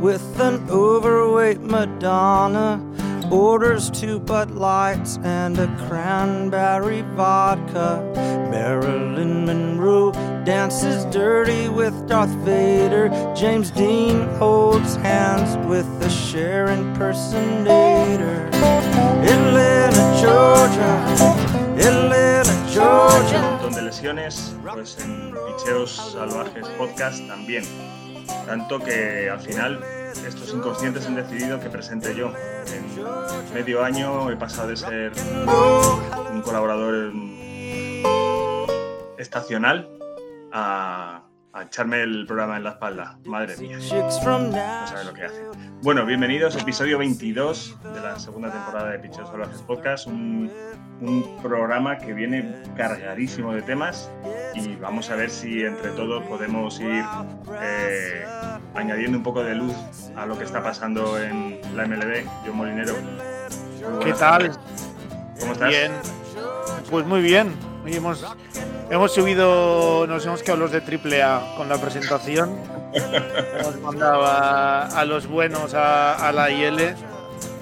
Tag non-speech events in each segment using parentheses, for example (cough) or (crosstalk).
with an overweight Madonna. Orders two Bud Lights and a cranberry vodka. Marilyn Monroe dances dirty with Darth Vader. James Dean holds hands with the Cher impersonator. Atlanta, Georgia. Atlanta, Georgia. Un montón de lesiones, pues en Picheos Salvajes Podcast también. Tanto que al final estos inconscientes han decidido que presente yo. En medio año he pasado de ser un colaborador estacional a, a echarme el programa en la espalda. Madre mía, no sabe lo que hace. Bueno, bienvenidos, episodio 22 de la segunda temporada de Picheos Salvajes Podcast, un, un programa que viene cargadísimo de temas y vamos a ver si entre todos podemos ir eh, añadiendo un poco de luz a lo que está pasando en la MLB. Yo Molinero. ¿Qué tal? tardes. ¿Cómo estás? Bien. Pues muy bien. Hoy hemos, hemos subido, nos hemos quedado los de triple A con la presentación. (laughs) hemos mandado a, a los buenos a, a la IL.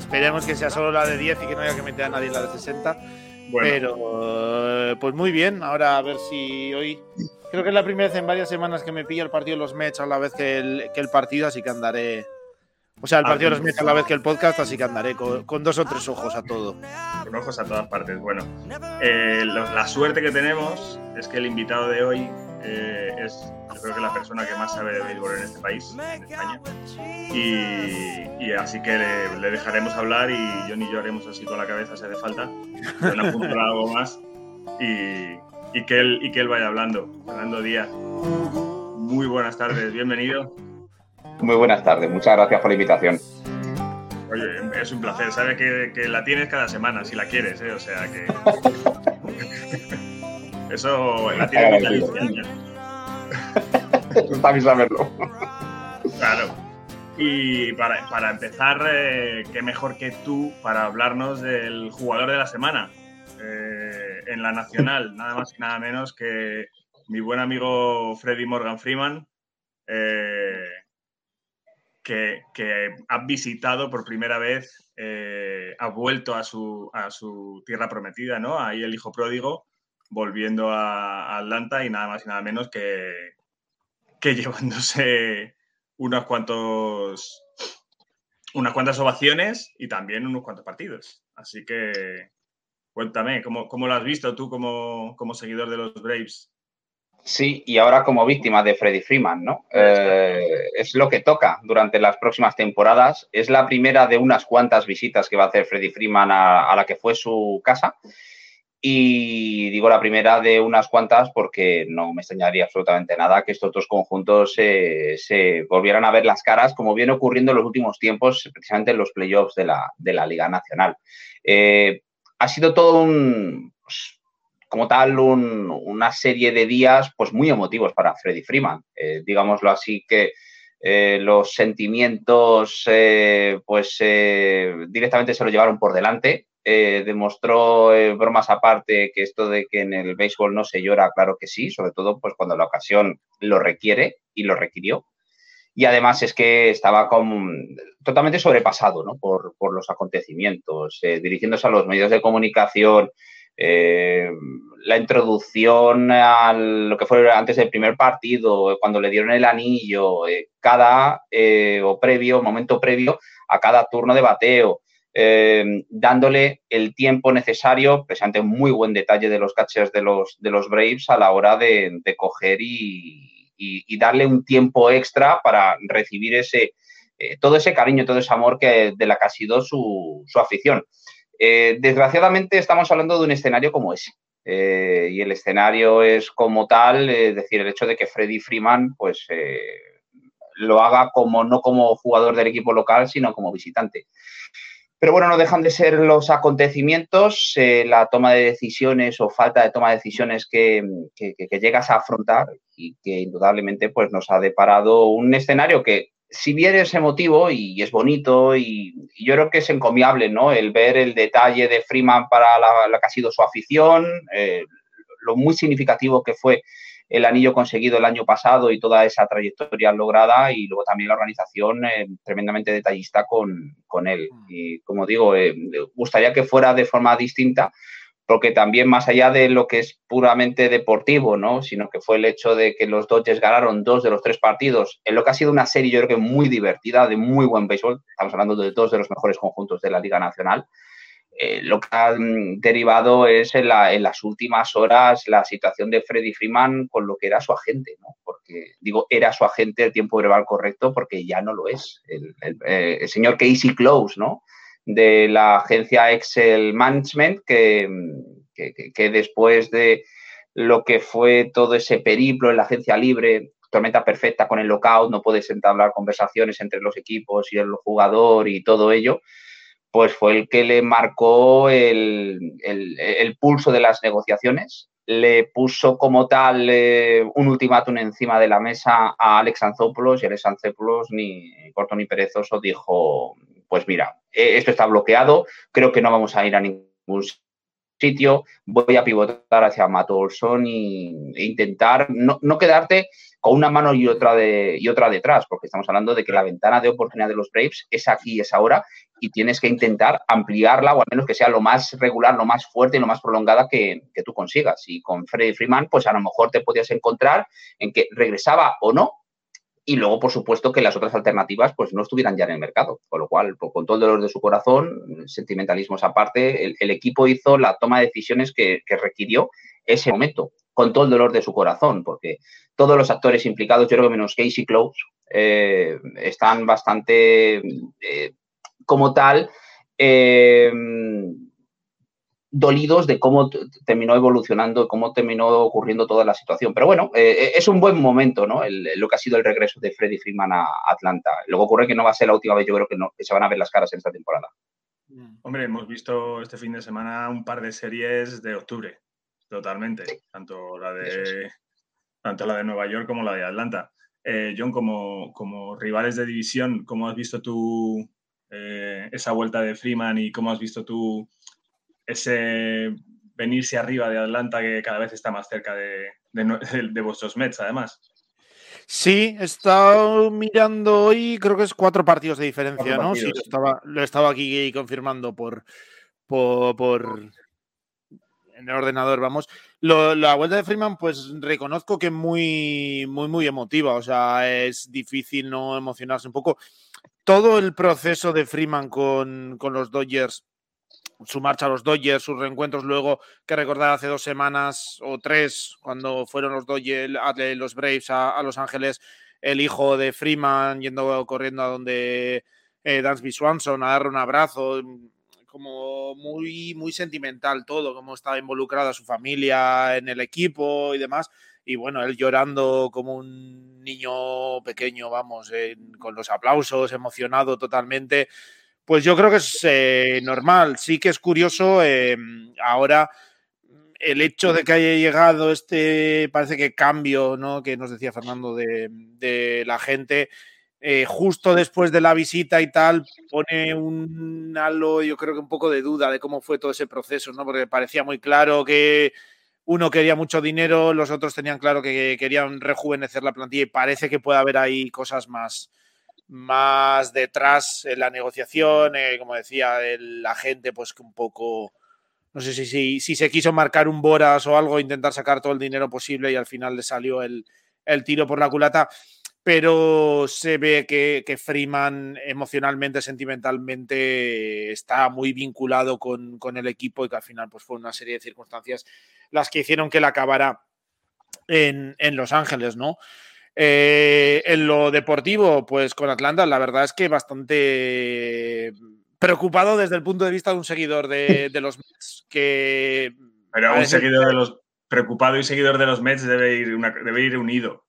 Esperemos que sea solo la de 10 y que no haya que meter a nadie en la de 60. Bueno, Pero, eh, pues muy bien. Ahora a ver si hoy. Creo que es la primera vez en varias semanas que me pilla el partido de los Mets a la vez que el, que el partido, así que andaré. O sea, el partido los. Mets a la vez que el podcast, así que andaré con, con dos o tres ojos a todo. con ojos a todas partes. Bueno, eh, lo- la suerte que tenemos es que el invitado de hoy eh, es, yo creo que la persona que más sabe de béisbol en este país, en España. Y, y así que le, le dejaremos hablar y John y yo haremos así con la cabeza si hace falta. John apuntará algo más y, y, que él, y que él vaya hablando. Fernando Díaz, muy buenas tardes, bienvenido. Muy buenas tardes, muchas gracias por la invitación. Oye, es un placer. Sabes que, que la tienes cada semana, si la quieres, ¿eh? O sea que. (laughs) Eso la tienes ya. Está bien saberlo. Claro. Y para, para empezar, eh, qué mejor que tú para hablarnos del jugador de la semana eh, en la Nacional, (laughs) nada más y nada menos que mi buen amigo Freddy Morgan Freeman, eh, que, que ha visitado por primera vez, eh, ha vuelto a su, a su tierra prometida, ¿no? Ahí el hijo pródigo, volviendo a Atlanta y nada más y nada menos que, que (laughs) llevándose unos cuantos unas cuantas ovaciones y también unos cuantos partidos. Así que cuéntame, ¿cómo, cómo lo has visto tú como, como seguidor de los Braves? Sí, y ahora como víctima de Freddy Freeman, ¿no? Eh, es lo que toca durante las próximas temporadas. Es la primera de unas cuantas visitas que va a hacer Freddy Freeman a, a la que fue su casa. Y digo la primera de unas cuantas porque no me extrañaría absolutamente nada que estos dos conjuntos eh, se volvieran a ver las caras, como viene ocurriendo en los últimos tiempos, precisamente en los playoffs de la, de la Liga Nacional. Eh, ha sido todo un, pues, como tal, un, una serie de días pues muy emotivos para Freddy Freeman. Eh, digámoslo así que eh, los sentimientos eh, pues directamente se lo llevaron por delante. Demostró, bromas aparte, que esto de que en el béisbol no se llora, claro que sí, sobre todo pues cuando la ocasión lo requiere y lo requirió. Y además es que estaba con, totalmente sobrepasado ¿no? por, los acontecimientos, dirigiéndose a los medios de comunicación, eh, la introducción a lo que fue antes del primer partido, cuando le dieron el anillo, eh, cada o previo, momento previo a cada turno de bateo, eh, dándole el tiempo necesario, precisamente muy buen detalle de los catchers de los, de los Braves a la hora de, de coger y, y, darle un tiempo extra para recibir ese, eh, todo ese cariño, todo ese amor que, de la que ha sido su, su afición. Eh, desgraciadamente estamos hablando de un escenario como ese. Eh, y el escenario es como tal, es decir, el hecho de que Freddy Freeman pues, eh, lo haga como no como jugador del equipo local, sino como visitante. Pero bueno, no dejan de ser los acontecimientos, eh, la toma de decisiones o falta de toma de decisiones que, que, que, llegas a afrontar y que indudablemente pues, nos ha deparado un escenario que, si bien es emotivo y es bonito y, y yo creo que es encomiable, ¿no? El ver el detalle de Freeman para la, la que ha sido su afición, eh, lo muy significativo que fue el anillo conseguido el año pasado y toda esa trayectoria lograda y luego también la organización eh, tremendamente detallista con, con, él. Mm. Y como digo, eh, gustaría que fuera de forma distinta porque también más allá de lo que es puramente deportivo, ¿no? Sino que fue el hecho de que los Dodgers ganaron dos de los tres partidos, en lo que ha sido una serie yo creo que muy divertida, de muy buen béisbol, estamos hablando de dos de los mejores conjuntos de la Liga Nacional, eh, lo que ha mm, derivado es en, las últimas horas la situación de Freddy Freeman con lo que era su agente, ¿no? Porque digo, era su agente el tiempo verbal correcto porque ya no lo es. El, eh, el señor Casey Close, ¿no? De la agencia Excel Management, que, que, después de lo que fue todo ese periplo en la agencia libre, tormenta perfecta con el lockout, no puedes entablar conversaciones entre los equipos y el jugador y todo ello, pues fue el que le marcó el, pulso de las negociaciones, le puso como tal eh, un ultimátum encima de la mesa a Alex Anzopoulos y Alex Anzopoulos, ni corto ni perezoso, dijo, pues mira, eh, esto está bloqueado, creo que no vamos a ir a ningún sitio, voy a pivotar hacia Matt Olson e intentar no, quedarte con una mano y otra, de, y otra detrás, porque estamos hablando de que la ventana de oportunidad de los Braves es aquí es ahora, y tienes que intentar ampliarla o al menos que sea lo más regular, lo más fuerte y lo más prolongada que, que tú consigas. Y con Freddy Freeman, pues a lo mejor te podías encontrar en que regresaba o no, y luego, por supuesto, que las otras alternativas pues no estuvieran ya en el mercado. Con lo cual, con todo el dolor de su corazón, sentimentalismos aparte, el, equipo hizo la toma de decisiones que, requirió ese momento, con todo el dolor de su corazón, porque todos los actores implicados, yo creo que menos Casey Close, eh, están bastante, eh, como tal, eh, dolidos de cómo terminó evolucionando, cómo terminó ocurriendo toda la situación. Pero bueno, eh, eh, es un buen momento, ¿no? lo que ha sido el regreso de Freddy Freeman a Atlanta. Luego ocurre que no va a ser la última vez, yo creo que, no, que se van a ver las caras en esta temporada. Hombre, hemos visto este fin de semana un par de series de octubre, totalmente. Tanto la de, tanto la de Nueva York como la de Atlanta. Eh, John, como, como rivales de división, ¿cómo has visto tú esa vuelta de Freeman y cómo has visto tú ese venirse arriba de Atlanta que cada vez está más cerca de, (laughs) de, vuestros Mets, además. Sí, he estado mirando hoy, creo que es cuatro partidos de diferencia, ¿no? sí, lo estaba, lo estaba aquí confirmando por, por, en el ordenador, vamos. la vuelta de Freeman, pues reconozco que es muy, muy, muy emotiva. O sea, es difícil no emocionarse un poco. Todo el proceso de Freeman con, con los Dodgers su marcha a los Dodgers, sus reencuentros luego, que recordar hace dos semanas o tres, cuando fueron los Dodgers, los Braves a, Los Ángeles, el hijo de Freeman yendo corriendo a donde eh, Dansby Swanson a darle un abrazo, como muy, muy sentimental todo, como estaba involucrada su familia en el equipo y demás. Y bueno, él llorando como un niño pequeño, vamos, con los aplausos, emocionado totalmente. Pues yo creo que es eh, normal. Sí que es curioso em, ahora el hecho de que haya llegado este, parece que cambio, ¿no? Que nos decía Fernando de, la gente. Eh, justo después de la visita y tal, pone un halo, yo creo que un poco de duda de cómo fue todo ese proceso, ¿no? Porque parecía muy claro que uno quería mucho dinero, los otros tenían claro que querían rejuvenecer la plantilla y parece que puede haber ahí cosas más, más detrás en la negociación, eh, como decía el agente, pues que un poco, no sé si, si, se quiso marcar un Boras o algo, intentar sacar todo el dinero posible y al final le salió el, tiro por la culata, pero se ve que, que, Freeman emocionalmente, sentimentalmente está muy vinculado con, con, el equipo y que al final pues fue una serie de circunstancias las que hicieron que él acabara en, en Los Ángeles, ¿no? Eh, en lo deportivo, pues con Atlanta, la verdad es que bastante preocupado desde el punto de vista de un seguidor de, (laughs) los Mets. Que Pero un seguidor de los. Preocupado y seguidor de los Mets debe ir, debe ir unido.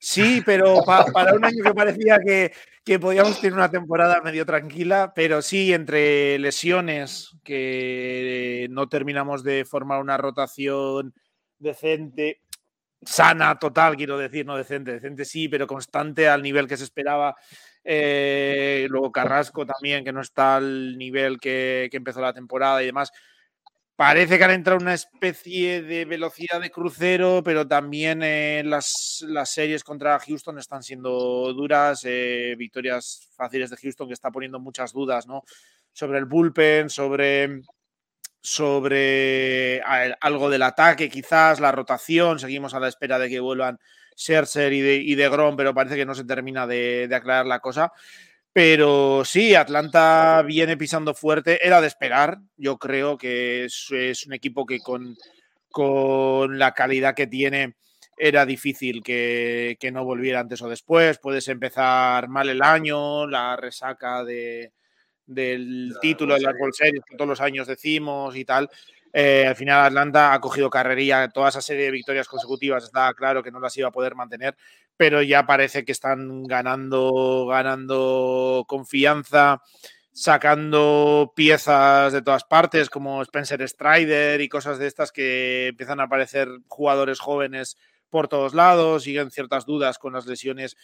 Sí, pero (laughs) para un año que parecía que, que, podíamos tener una temporada medio tranquila, pero sí, entre lesiones, que no terminamos de formar una rotación decente, sana total, quiero decir, no decente, decente sí, pero constante al nivel que se esperaba. Eh, luego Carrasco también, que no está al nivel que, empezó la temporada y demás. parece que han entrado en una especie de velocidad de crucero, pero también eh, las, las, series contra Houston están siendo duras, eh, victorias fáciles de Houston que está poniendo muchas dudas, ¿no? Sobre el bullpen, sobre sobre algo del ataque, quizás la rotación. Seguimos a la espera de que vuelvan Scherzer y de, y de Grom, pero parece que no se termina de, de aclarar la cosa. Pero sí, Atlanta viene pisando fuerte. Era de esperar. Yo creo que es, un equipo que con, con, la calidad que tiene era difícil que, que, no volviera antes o después. Puedes empezar mal el año, la resaca de, del título de las World Series que todos los años decimos y tal. Eh, al final Atlanta ha cogido carrería, toda esa serie de victorias consecutivas está claro que no las iba a poder mantener, pero ya parece que están ganando, ganando confianza, sacando piezas de todas partes como Spencer Strider y cosas de estas que empiezan a aparecer jugadores jóvenes por todos lados, siguen ciertas dudas con las lesiones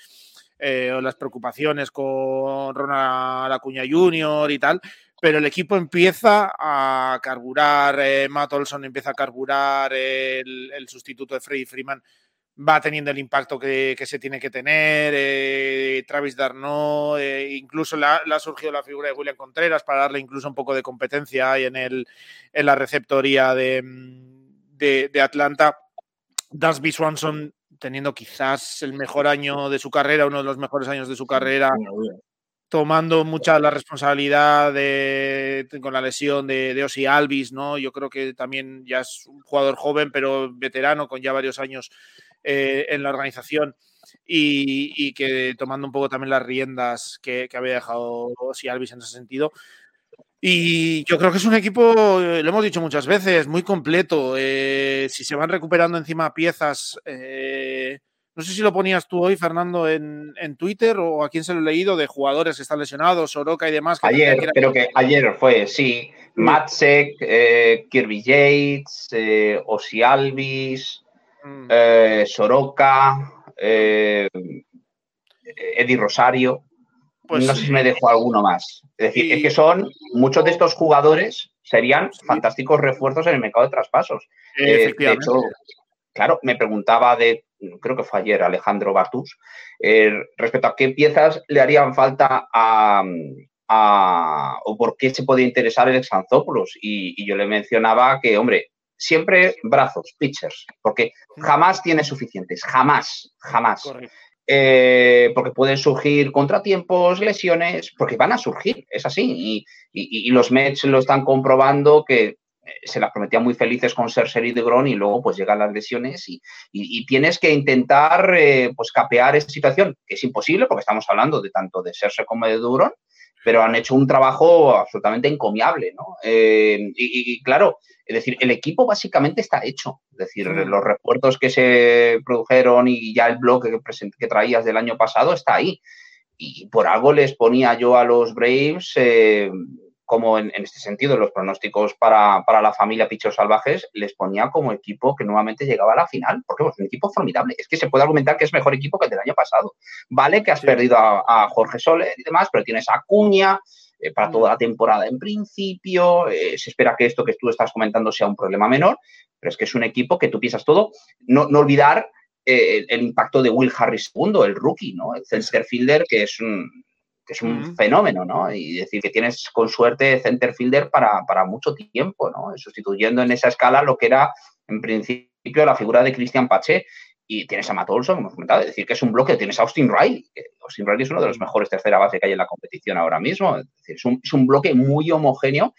eh, o las preocupaciones con Ronald Acuña Jr. y tal, pero el equipo empieza a carburar, eh, Matt Olson empieza a carburar, el, sustituto de Freddy Freeman va teniendo el impacto que, se tiene que tener, eh, Travis Darno, incluso le ha, surgido la figura de William Contreras para darle incluso un poco de competencia en, el, en la receptoría de, de, de Atlanta. Dasby Swanson teniendo quizás el mejor año de su carrera, uno de los mejores años de su carrera, tomando mucha la responsabilidad de, con la lesión de, de Osi Alvis, ¿no? Yo creo que también ya es un jugador joven, pero veterano, con ya varios años eh, en la organización. Y, que tomando un poco también las riendas que, había dejado Osi Alvis en ese sentido. Y yo creo que es un equipo, lo hemos dicho muchas veces, muy completo. Eh, si se van recuperando encima piezas, eh, no sé si lo ponías tú hoy, Fernando, en, Twitter o a quién se lo he leído de jugadores que están lesionados, Soroka y demás. ayer, creo que ayer fue, sí. Matsek, eh, Kirby Yates, eh, Osi Alvis, mm. eh, Soroka, Eddie Rosario. Pues no sé si me dejo alguno más. Es decir, es que son muchos de estos jugadores serían fantásticos refuerzos en el mercado de traspasos. de hecho, claro, me preguntaba de creo que fue ayer, Alejandro Bartus, eh, respecto a qué piezas le harían falta a, o por qué se podía interesar el Exanzópolis. Y, y yo le mencionaba que, hombre, siempre brazos, pitchers, porque jamás tiene suficientes, jamás, jamás. Eh, porque pueden surgir contratiempos, lesiones, porque van a surgir, es así. Y, los Mets lo están comprobando que se las prometían muy felices con ser y Gron y luego pues llegan las lesiones y, tienes que intentar eh, pues capear esa situación, que es imposible porque estamos hablando de tanto de Serse como de Duron, pero han hecho un trabajo absolutamente encomiable, ¿no? Eh, y, claro, es decir, el equipo básicamente está hecho, es decir, los refuerzos que se produjeron y ya el bloque que, que traías del año pasado está ahí. Y por algo les ponía yo a los Braves eh, como en, este sentido los pronósticos para, la familia Pichos Salvajes les ponía como equipo que nuevamente llegaba a la final, porque es un equipo formidable. Es que se puede argumentar que es mejor equipo que el del año pasado. Vale que has perdido a, Jorge Soler y demás, pero tienes a Cuña eh, para toda la temporada en principio. Eh, se espera que esto que tú estás comentando sea un problema menor, pero es que es un equipo que tú piensas todo. No, no olvidar eh, el, impacto de Will Harris II, el rookie, ¿no? El center fielder, que es un, que es un fenómeno, ¿no? Y decir que tienes con suerte center fielder para, para, mucho tiempo, ¿no? Sustituyendo en esa escala lo que era en principio la figura de Christian Pache y tienes a Matt Olson, como hemos comentado, es decir, que es un bloque, tienes a Austin Riley, que Austin Riley es uno de los mejores tercera base que hay en la competición ahora mismo, es, decir, es, un, es un, bloque muy homogéneo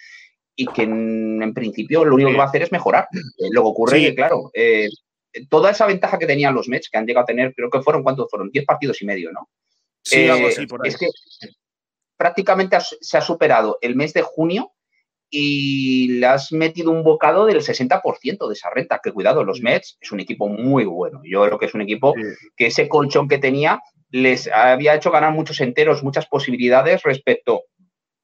y que en, principio lo único que va a hacer es mejorar. Eh, luego ocurre que, claro, eh, toda esa ventaja que tenían los Mets, que han llegado a tener, creo que fueron, ¿cuántos fueron? 10 partidos y medio, ¿no? Eh, es que prácticamente se ha superado el mes de junio y le has metido un bocado del 60% de esa renta. Que cuidado, los Mets es un equipo muy bueno. Yo creo que es un equipo que ese colchón que tenía les había hecho ganar muchos enteros, muchas posibilidades respecto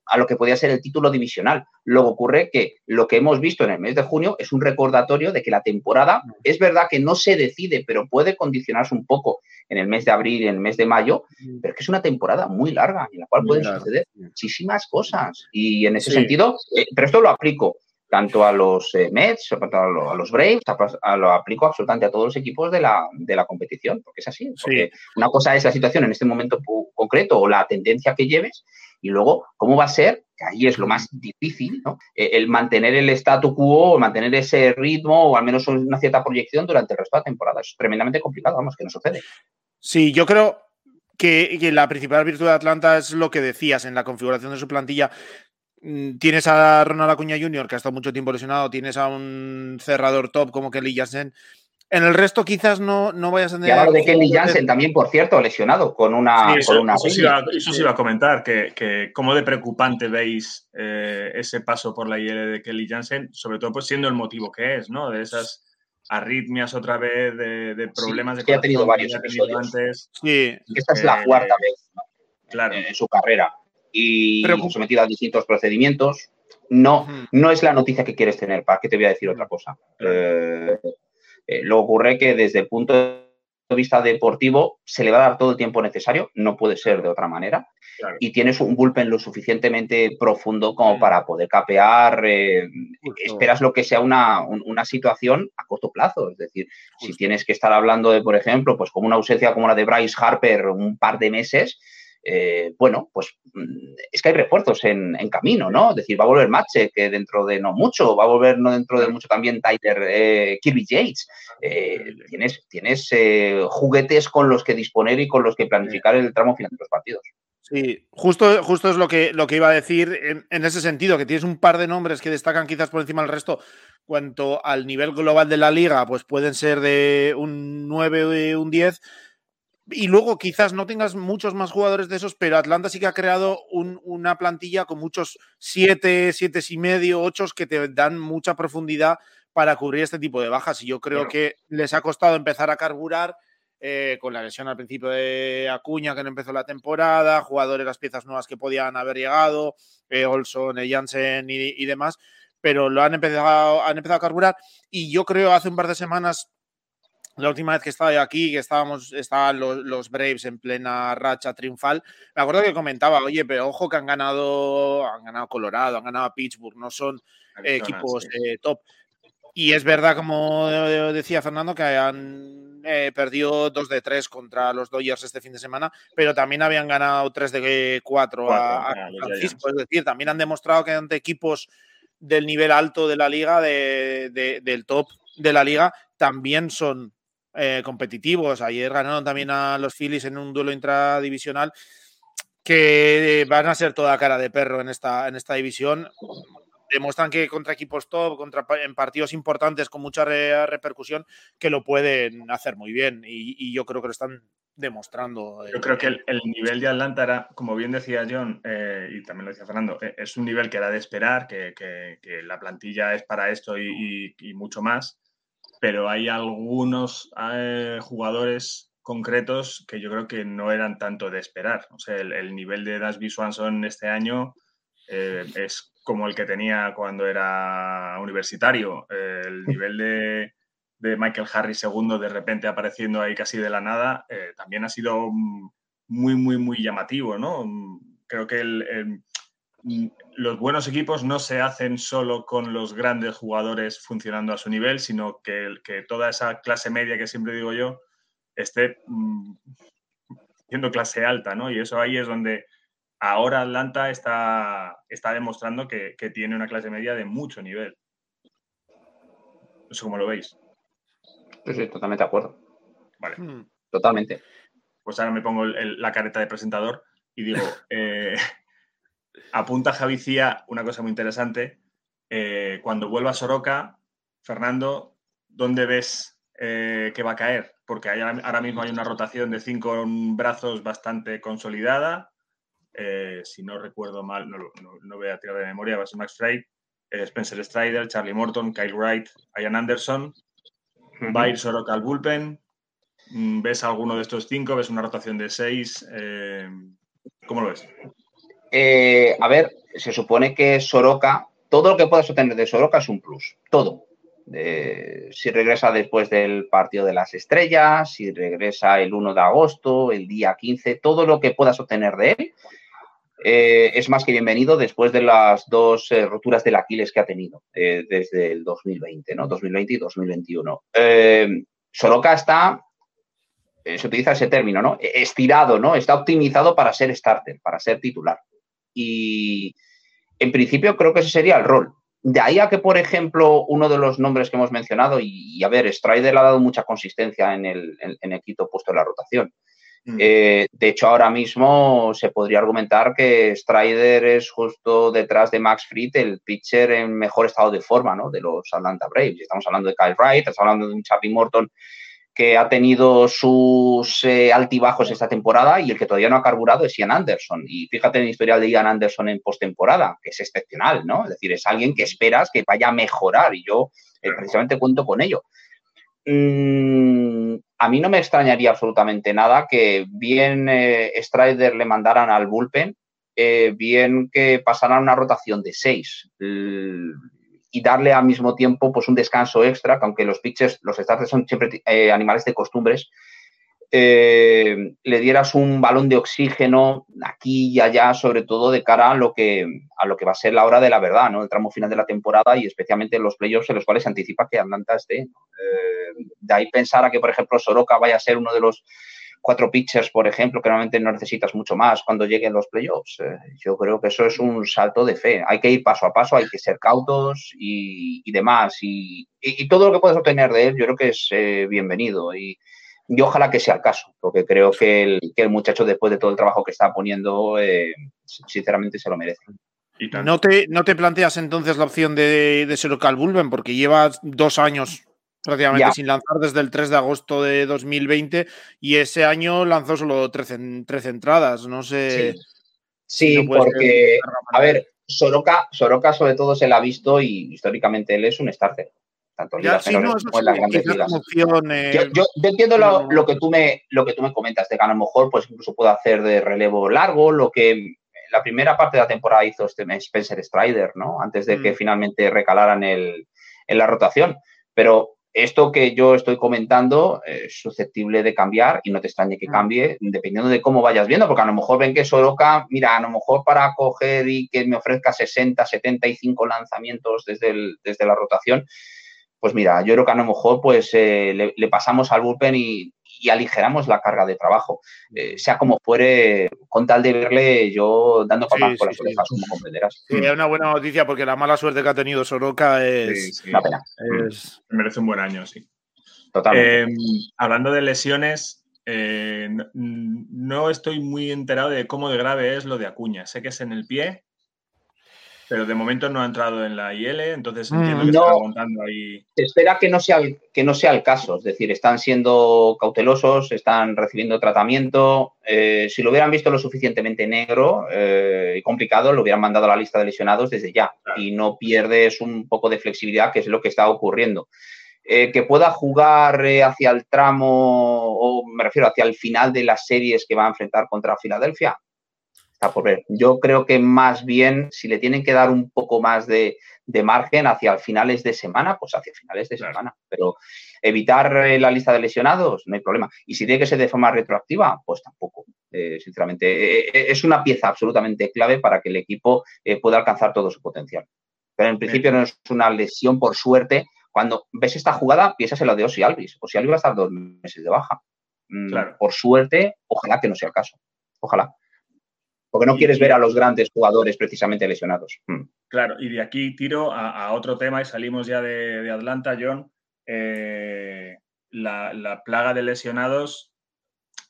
a lo que podía ser el título divisional. Luego ocurre que lo que hemos visto en el mes de junio es un recordatorio de que la temporada es verdad que no se decide, pero puede condicionarse un poco en el mes de abril y en el mes de mayo, pero que es una temporada muy larga en la cual pueden suceder muchísimas cosas. Y en ese sentido, eh, pero esto lo aplico tanto a los eh, Mets, a, los Braves, lo aplico absolutamente a todos los equipos de la, de la competición, porque es así. Porque una cosa es la situación en este momento concreto o la tendencia que lleves, y luego cómo va a ser, que ahí es lo más difícil, ¿no? Eh, el mantener el statu quo, mantener ese ritmo o al menos una cierta proyección durante el resto de la temporada. Es tremendamente complicado, vamos, que no sucede. Sí, yo creo que, la principal virtud de Atlanta es lo que decías en la configuración de su plantilla. Mm, tienes a Ronald Acuña Jr., que ha estado mucho tiempo lesionado, tienes a un cerrador top como Kelly Jansen. En el resto quizás no, no vayas a tener... Y de Kelly Jansen también, por cierto, lesionado con una... eso, una eso, sí iba, a comentar, que, que cómo de preocupante veis eh, ese paso por la IL de Kelly Jansen, sobre todo pues siendo el motivo que es, ¿no? De esas arritmias otra vez, de, problemas de que ha tenido varios episodios. Antes. Sí. Esta es la eh, cuarta vez claro. en su carrera y sometida a distintos procedimientos. No, no es la noticia que quieres tener, ¿para qué te voy a decir otra cosa? Eh, eh, lo ocurre que desde el punto de vista deportivo se le va a dar todo el tiempo necesario, no puede ser de otra manera, y tienes un bullpen lo suficientemente profundo como para poder capear, eh, esperas lo que sea una, una, situación a corto plazo, es decir, si tienes que estar hablando de, por ejemplo, pues como una ausencia como la de Bryce Harper un par de meses, eh, bueno, pues mm, es que hay refuerzos en, camino, ¿no? Es decir, va a volver Mache, que dentro de no mucho, va a volver no dentro de mucho también Tyler eh, Kirby Yates. Eh, tienes tienes juguetes con los que disponer y con los que planificar el tramo final de los partidos. Sí, justo, justo es lo que, lo que iba a decir en, en, ese sentido, que tienes un par de nombres que destacan quizás por encima del resto. Cuanto al nivel global de la liga, pues pueden ser de un 9 o un 10 y luego quizás no tengas muchos más jugadores de esos, pero Atlanta sí que ha creado una plantilla con muchos siete, siete y medio, ocho que te dan mucha profundidad para cubrir este tipo de bajas. Y yo creo que les ha costado empezar a carburar eh, con la lesión al principio de Acuña, que no empezó la temporada, jugadores, las piezas nuevas que podían haber llegado, eh, Olson, eh, Jansen y, y, demás, pero lo han empezado, han empezado a carburar. Y yo creo hace un par de semanas la última vez que estaba yo aquí, que estábamos, estaban los, Braves en plena racha triunfal, me acuerdo que comentaba, oye, pero ojo que han ganado, han ganado Colorado, han ganado Pittsburgh, no son equipos eh, top. Y es verdad, como decía Fernando, que han eh, perdido 2 de 3 contra los Dodgers este fin de semana, pero también habían ganado 3 de 4 a, Francisco. Es decir, también han demostrado que ante equipos del nivel alto de la liga, del top de la liga, también son eh, competitivos. Ayer ganaron también a los Phillies en un duelo intradivisional que van a ser toda cara de perro en esta, en esta división. Demuestran que contra equipos top, contra, en partidos importantes con mucha repercusión, que lo pueden hacer muy bien. Y, yo creo que lo están demostrando. Yo creo que el, nivel de Atlanta era, como bien decía John, eh, y también lo decía Fernando, eh, es un nivel que era de esperar, que, la plantilla es para esto y mucho más pero hay algunos eh, jugadores concretos que yo creo que no eran tanto de esperar. O sea, el, nivel de Dasby Swanson este año eh, es como el que tenía cuando era universitario. el nivel de, Michael Harris segundo de repente apareciendo ahí casi de la nada eh, también ha sido muy, muy, muy llamativo, ¿no? Creo que el los buenos equipos no se hacen solo con los grandes jugadores funcionando a su nivel, sino que, que toda esa clase media que siempre digo yo esté mm, siendo clase alta, ¿no? Y eso ahí es donde ahora Atlanta está, está demostrando que, tiene una clase media de mucho nivel. No sé cómo lo veis. Sí, totalmente de acuerdo. Vale. Hmm. Totalmente. Pues ahora me pongo la careta de presentador y digo, eh, (laughs) apunta Javicía una cosa muy interesante. Eh, cuando vuelva Soroka, Fernando, ¿dónde ves eh, que va a caer? Porque ahora mismo hay una rotación de cinco brazos bastante consolidada. Eh, si no recuerdo mal, no, voy a tirar de memoria, va a ser Max Frey, Spencer Strider, Charlie Morton, Kyle Wright, Ian Anderson. Va a ir Soroka al bullpen. Mm, ¿Ves alguno de estos cinco? ¿Ves una rotación de seis? ¿Cómo lo ves? Eh, a ver, se supone que Soroka, todo lo que puedas obtener de Soroka es un plus, todo. si regresa después del partido de las estrellas, si regresa el 1 de agosto, el día 15, todo lo que puedas obtener de él eh, es más que bienvenido después de las dos eh, roturas del Aquiles que ha tenido eh, desde el 2020, ¿no? 2020 y 2021. Soroka está, se utiliza ese término, ¿no? Estirado, ¿no? Está optimizado para ser starter, para ser titular. Y en principio creo que ese sería el rol. De ahí a que, por ejemplo, uno de los nombres que hemos mencionado, y, a ver, Strider ha dado mucha consistencia en el, en el quinto puesto de la rotación. Mm. Eh, de hecho, ahora mismo se podría argumentar que Strider es justo detrás de Max Fried, el pitcher en mejor estado de forma ¿no? de los Atlanta Braves. Estamos hablando de Kyle Wright, estamos hablando de un Chappie Morton que ha tenido sus eh, altibajos esta temporada y el que todavía no ha carburado es Ian Anderson. Y fíjate en el historial de Ian Anderson en postemporada, que es excepcional, ¿no? Es decir, es alguien que esperas que vaya a mejorar y yo eh, precisamente cuento con ello. Mm, a mí no me extrañaría absolutamente nada que bien eh, Strider le mandaran al bullpen, bien que pasaran una rotación de seis y darle al mismo tiempo pues un descanso extra, que aunque los pitchers, los starters son siempre eh, animales de costumbres, eh, le dieras un balón de oxígeno aquí y allá, sobre todo de cara a lo que, a lo que va a ser la hora de la verdad, ¿no? El tramo final de la temporada y especialmente los playoffs en los cuales se anticipa que Atlanta esté. Eh, de ahí pensar a que, por ejemplo, Soroka vaya a ser uno de los cuatro pitchers, por ejemplo, que normalmente no necesitas mucho más cuando lleguen los playoffs. Eh, yo creo que eso es un salto de fe. Hay que ir paso a paso, hay que ser cautos y, demás. Y, todo lo que puedes obtener de él, yo creo que es bienvenido. Y, y ojalá que sea el caso, porque creo que el, que el muchacho, después de todo el trabajo que está poniendo, eh, sinceramente se lo merece. ¿No te, ¿No te planteas entonces la opción de, de Sorocal Bulben? Porque lleva dos años prácticamente sin lanzar desde el 3 de agosto de 2020 y ese año lanzó solo 13, entradas. No sé. Sí, porque, a ver, Soroka, Soroka sobre todo se la ha visto y históricamente él es un starter tanto en como en las grandes ligas. Yo, entiendo lo, que tú me, lo que tú me comentas, de que a lo mejor pues incluso puedo hacer de relevo largo, lo que la primera parte de la temporada hizo este Spencer Strider, ¿no? Antes de que mm. finalmente recalaran el, en la rotación. Pero esto que yo estoy comentando es susceptible de cambiar y no te extrañe que mm. cambie dependiendo de cómo vayas viendo, porque a lo mejor ven que Soroka, mira, a lo mejor para coger y que me ofrezca 60, 75 lanzamientos desde, desde la rotación, pues mira, yo creo que a lo mejor pues eh, le, pasamos al bullpen y, aligeramos la carga de trabajo. Eh, sea como fuere, con tal de verle yo dando palmas por las orejas, como comprenderás. Sí, es una buena noticia porque la mala suerte que ha tenido Soroka es... una pena. Merece un buen año, sí. Totalmente. Em, hablando de lesiones, eh, no estoy muy enterado de cómo de grave es lo de Acuña. Sé que es en el pie, pero de momento no ha entrado en la IL, entonces mm, entiendo que está aguantando ahí. Se espera que no, sea, que no sea el caso, es decir, están siendo cautelosos, están recibiendo tratamiento. Eh, si lo hubieran visto lo suficientemente negro eh, y complicado, lo hubieran mandado a la lista de lesionados desde ya y no pierdes un poco de flexibilidad, que es lo que está ocurriendo. Eh, que pueda jugar hacia el tramo, o me refiero hacia el final de las series que va a enfrentar contra Filadelfia, por ver. Yo creo que más bien, si le tienen que dar un poco más de, margen hacia finales de semana, pues hacia finales de semana. Pero evitar eh, la lista de lesionados, no hay problema. Y si tiene que ser de forma retroactiva, pues tampoco. Eh, sinceramente, eh, es una pieza absolutamente clave para que el equipo pueda alcanzar todo su potencial. Pero en principio no es una lesión por suerte. Cuando ves esta jugada, piensas en lo de Osi Alvis. Osi Alvis va a estar dos meses de baja. Mm, por suerte, ojalá que no sea el caso. Ojalá porque no quieres ver a los grandes jugadores precisamente lesionados. Hmm. Claro, y de aquí tiro a, otro tema y salimos ya de, Atlanta, John. Eh, la, plaga de lesionados,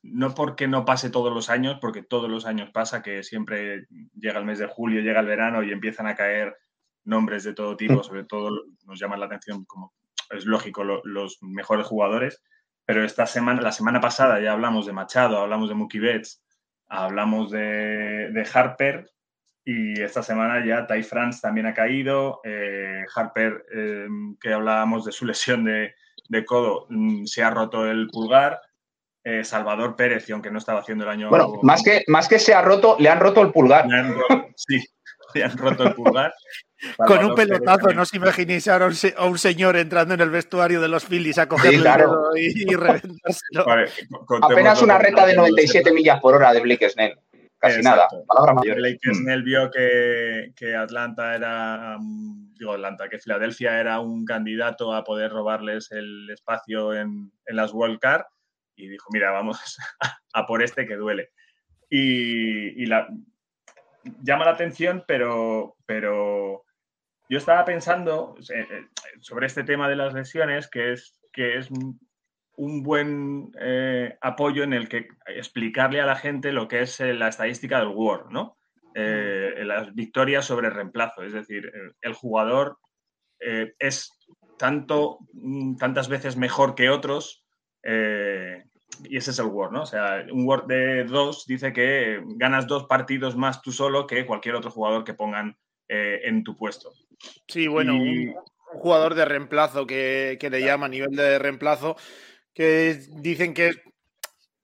no porque no pase todos los años, porque todos los años pasa que siempre llega el mes de julio, llega el verano y empiezan a caer nombres de todo tipo, (laughs) sobre todo nos llaman la atención, como es lógico, los mejores jugadores. Pero esta semana, la semana pasada ya hablamos de Machado, hablamos de Mookie Betts, hablamos de, Harper y esta semana ya Ty France también ha caído. Eh, Harper, em, que hablábamos de su (laughs) lesión de, codo, mm, se ha roto el pulgar. Eh, Salvador Pérez, y aunque no estaba haciendo el año. Bueno, más que, más que se ha roto, le han roto el pulgar. sí, le han roto el pulgar. (laughs) Con un pelotazo, no os imaginéis ahora a un, señor entrando en el vestuario de los Phillies a cogerlo y, reventárselo. (laughs) Apenas una reta de 97 millas por hora de Blake Snell. casi nada. Palabras mayores. Lakers mm. vio que, que, Atlanta era, mm, digo Atlanta, que Filadelfia era un candidato a poder robarles el espacio en, en las World Card y dijo, mira, vamos (laughs) a por este que duele. Y, y la, llama la atención, pero, pero yo estaba pensando eh, eh, sobre este tema de las lesiones, que es, que es un buen eh, apoyo en el que explicarle a la gente lo que es la estadística del War, ¿no? las victorias sobre reemplazo. Es decir, el jugador es tanto, mm, tantas veces mejor que otros y ese es el Word, ¿no? O sea, un Word de dos dice que ganas dos partidos más tú solo que cualquier otro jugador que pongan eh, en tu puesto. Sí, bueno, un, jugador de reemplazo que, le llama a nivel de reemplazo, que dicen que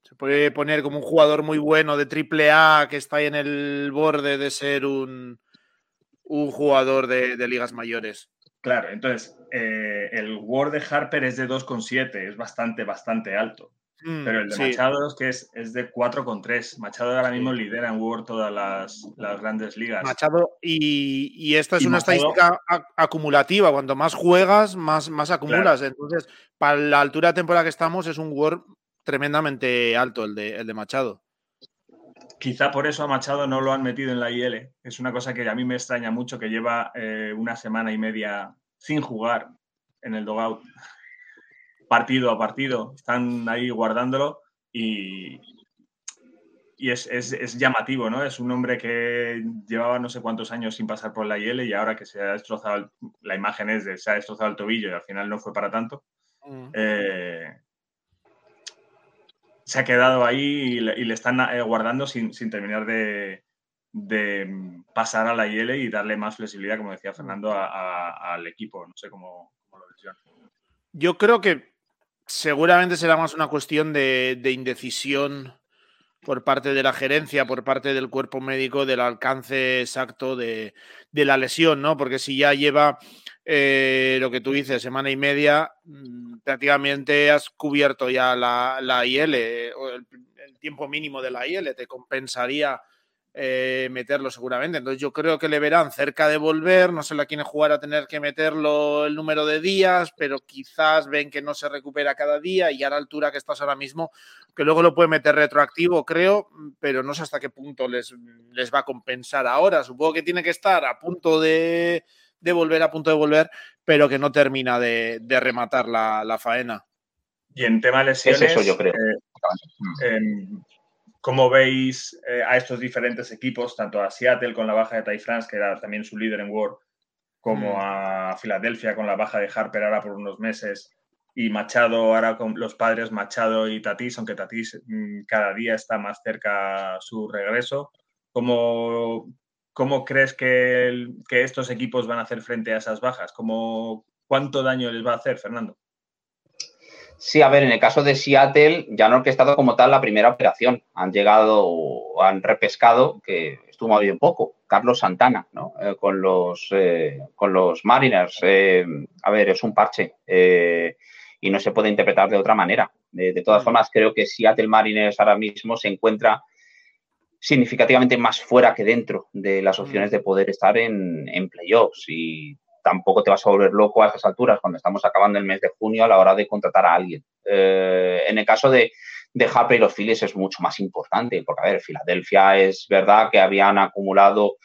se puede poner como un jugador muy bueno de triple A que está ahí en el borde de ser un, un jugador de, ligas mayores. Claro, entonces eh, el Word de Harper es de 2,7, es bastante, bastante alto. Mm, Pero el de Machado es que es, es de 4,3. Machado ahora mismo lidera en Word todas las, las, grandes ligas. Machado, y, y esto es una estadística acumulativa. Cuanto más juegas, más, más acumulas. Entonces, para la altura de temporada que estamos, es un Word tremendamente alto el de, el de Machado. Quizá por eso a Machado no lo han metido en la IL. Es una cosa que a mí me extraña mucho, que lleva eh, una semana y media sin jugar en el dogout partido a partido, están ahí guardándolo y, y es, es, llamativo, ¿no? Es un hombre que llevaba no sé cuántos años sin pasar por la IL y ahora que se ha destrozado, la imagen es de se ha destrozado el tobillo y al final no fue para tanto. Mm. Eh, se ha quedado ahí y le, están eh, guardando sin, terminar de, pasar a la IL y darle más flexibilidad, como decía Fernando, al equipo. No sé cómo, cómo lo decía. Yo creo que seguramente será más una cuestión de, indecisión por parte de la gerencia, por parte del cuerpo médico, del alcance exacto de, la lesión, ¿no? Porque si ya lleva eh, lo que tú dices, semana y media, mm, prácticamente has cubierto ya la, IL, o el, el, tiempo mínimo de la IL, te compensaría eh, meterlo seguramente. Entonces yo creo que le verán cerca de volver, no sé la quién jugar a tener que meterlo el número de días, pero quizás ven que no se recupera cada día y a la altura que estás ahora mismo, que luego lo puede meter retroactivo, creo, pero no sé hasta qué punto les, les va a compensar ahora. Supongo que tiene que estar a punto de, volver, a punto de volver, pero que no termina de, rematar la, faena. Y en tema de lesiones, eso yo creo. Eh, ¿Cómo veis eh, a estos diferentes equipos, tanto a Seattle con la baja de Ty France, que era también su líder en World, como mm. a Filadelfia con la baja de Harper ahora por unos meses, y Machado ahora con los padres Machado y Tatis, aunque Tatis mm, cada día está más cerca su regreso? ¿Cómo, cómo crees que, que, estos equipos van a hacer frente a esas bajas? ¿Cómo, ¿Cuánto daño les va a hacer, Fernando? Sí, a ver, en el caso de Seattle ya no ha orquestado como tal la primera operación. Han llegado, han repescado, que estuvo bien poco, Carlos Santana, ¿no? Eh, con, los, eh, con los Mariners. Eh, a ver, es un parche y no se puede interpretar de otra manera. de todas formas, creo que Seattle Mariners ahora mismo se encuentra significativamente más fuera que dentro de las opciones de poder estar en, en playoffs y tampoco te vas a volver loco a estas alturas cuando estamos acabando el mes de junio a la hora de contratar a alguien. Eh, en el caso de, de Harper y los Phillies es mucho más importante, porque, a ver, Filadelfia es verdad que habían acumulado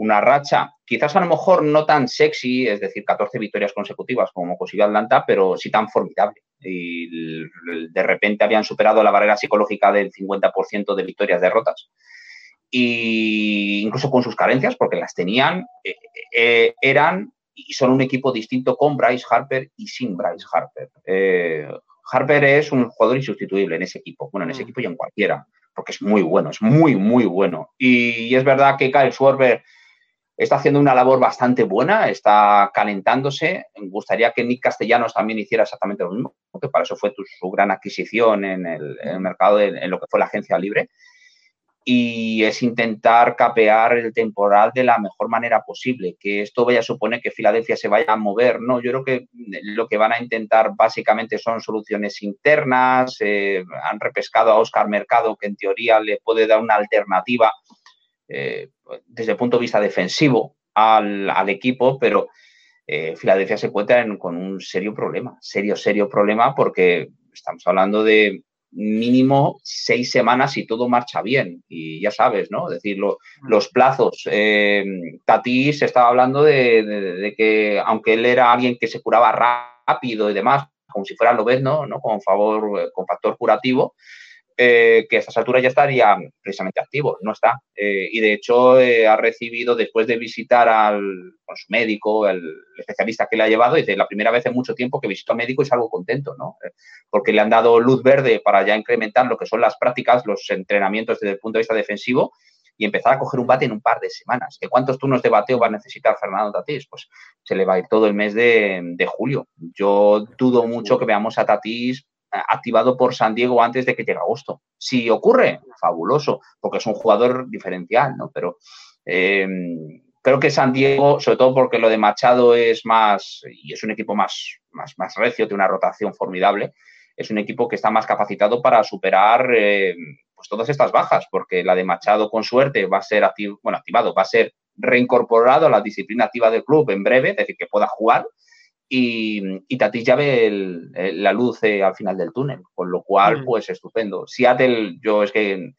una racha, quizás a lo mejor no tan sexy, es decir, 14 victorias consecutivas como consiguió Atlanta, pero sí tan formidable. Y de repente habían superado la barrera psicológica del 50% de victorias derrotas. Y incluso con sus carencias, porque las tenían, eh, eh, eran y son un equipo distinto con Bryce Harper y sin Bryce Harper. Eh, Harper es un jugador insustituible en ese equipo, bueno, en ese mm. equipo y en cualquiera, porque es muy bueno, es muy, muy bueno. Y, es verdad que Kyle Schwarber está haciendo una labor bastante buena, está calentándose. Me gustaría que Nick Castellanos también hiciera exactamente lo mismo, porque para eso fue su gran adquisición en el, mercado, en, lo que fue la agencia libre y es intentar capear el temporal de la mejor manera posible. Que esto vaya a suponer que Filadelfia se vaya a mover, no, yo creo que lo que van a intentar básicamente son soluciones internas, eh, han repescado a Oscar Mercado, que en teoría le puede dar una alternativa desde el punto de vista defensivo al, equipo, pero Filadelfia se encuentra con un serio problema, serio, serio problema, porque estamos hablando de mínimo seis semanas y todo marcha bien. Y ya sabes, ¿no? Es decir, los plazos. Eh, Tatis estaba hablando de, que, aunque él era alguien que se curaba rápido y demás, como si fuera Lobezno, ¿no? Con favor, eh, con factor curativo, eh, que a estas alturas ya estaría precisamente activo, no está. Eh, y de hecho eh, ha recibido, después de visitar al su médico, el especialista que le ha llevado, dice, la primera vez en mucho tiempo que visito a médico y salgo contento, ¿no? porque le han dado luz verde para ya incrementar lo que son las prácticas, los entrenamientos desde el punto de vista defensivo y empezar a coger un bate en un par de semanas. ¿Que ¿Cuántos turnos de bateo va a necesitar Fernando Tatís? Pues se le va a ir todo el mes de, de julio. Yo dudo mucho que veamos a Tatís activado por San Diego antes de que llegue agosto. Si ocurre, fabuloso, porque es un jugador diferencial, ¿no? Pero em, creo que San Diego, sobre todo porque lo de Machado es más, y es un equipo más, más, más recio, tiene una rotación formidable, es un equipo que está más capacitado para superar em, pues todas estas bajas, porque la de Machado con suerte va a ser bueno, activado, va a ser reincorporado a la disciplina activa del club en breve, es decir, que pueda jugar y, y Tatis ya ve la luz eh, al final del túnel, con lo cual, mm. pues estupendo. Seattle, yo es que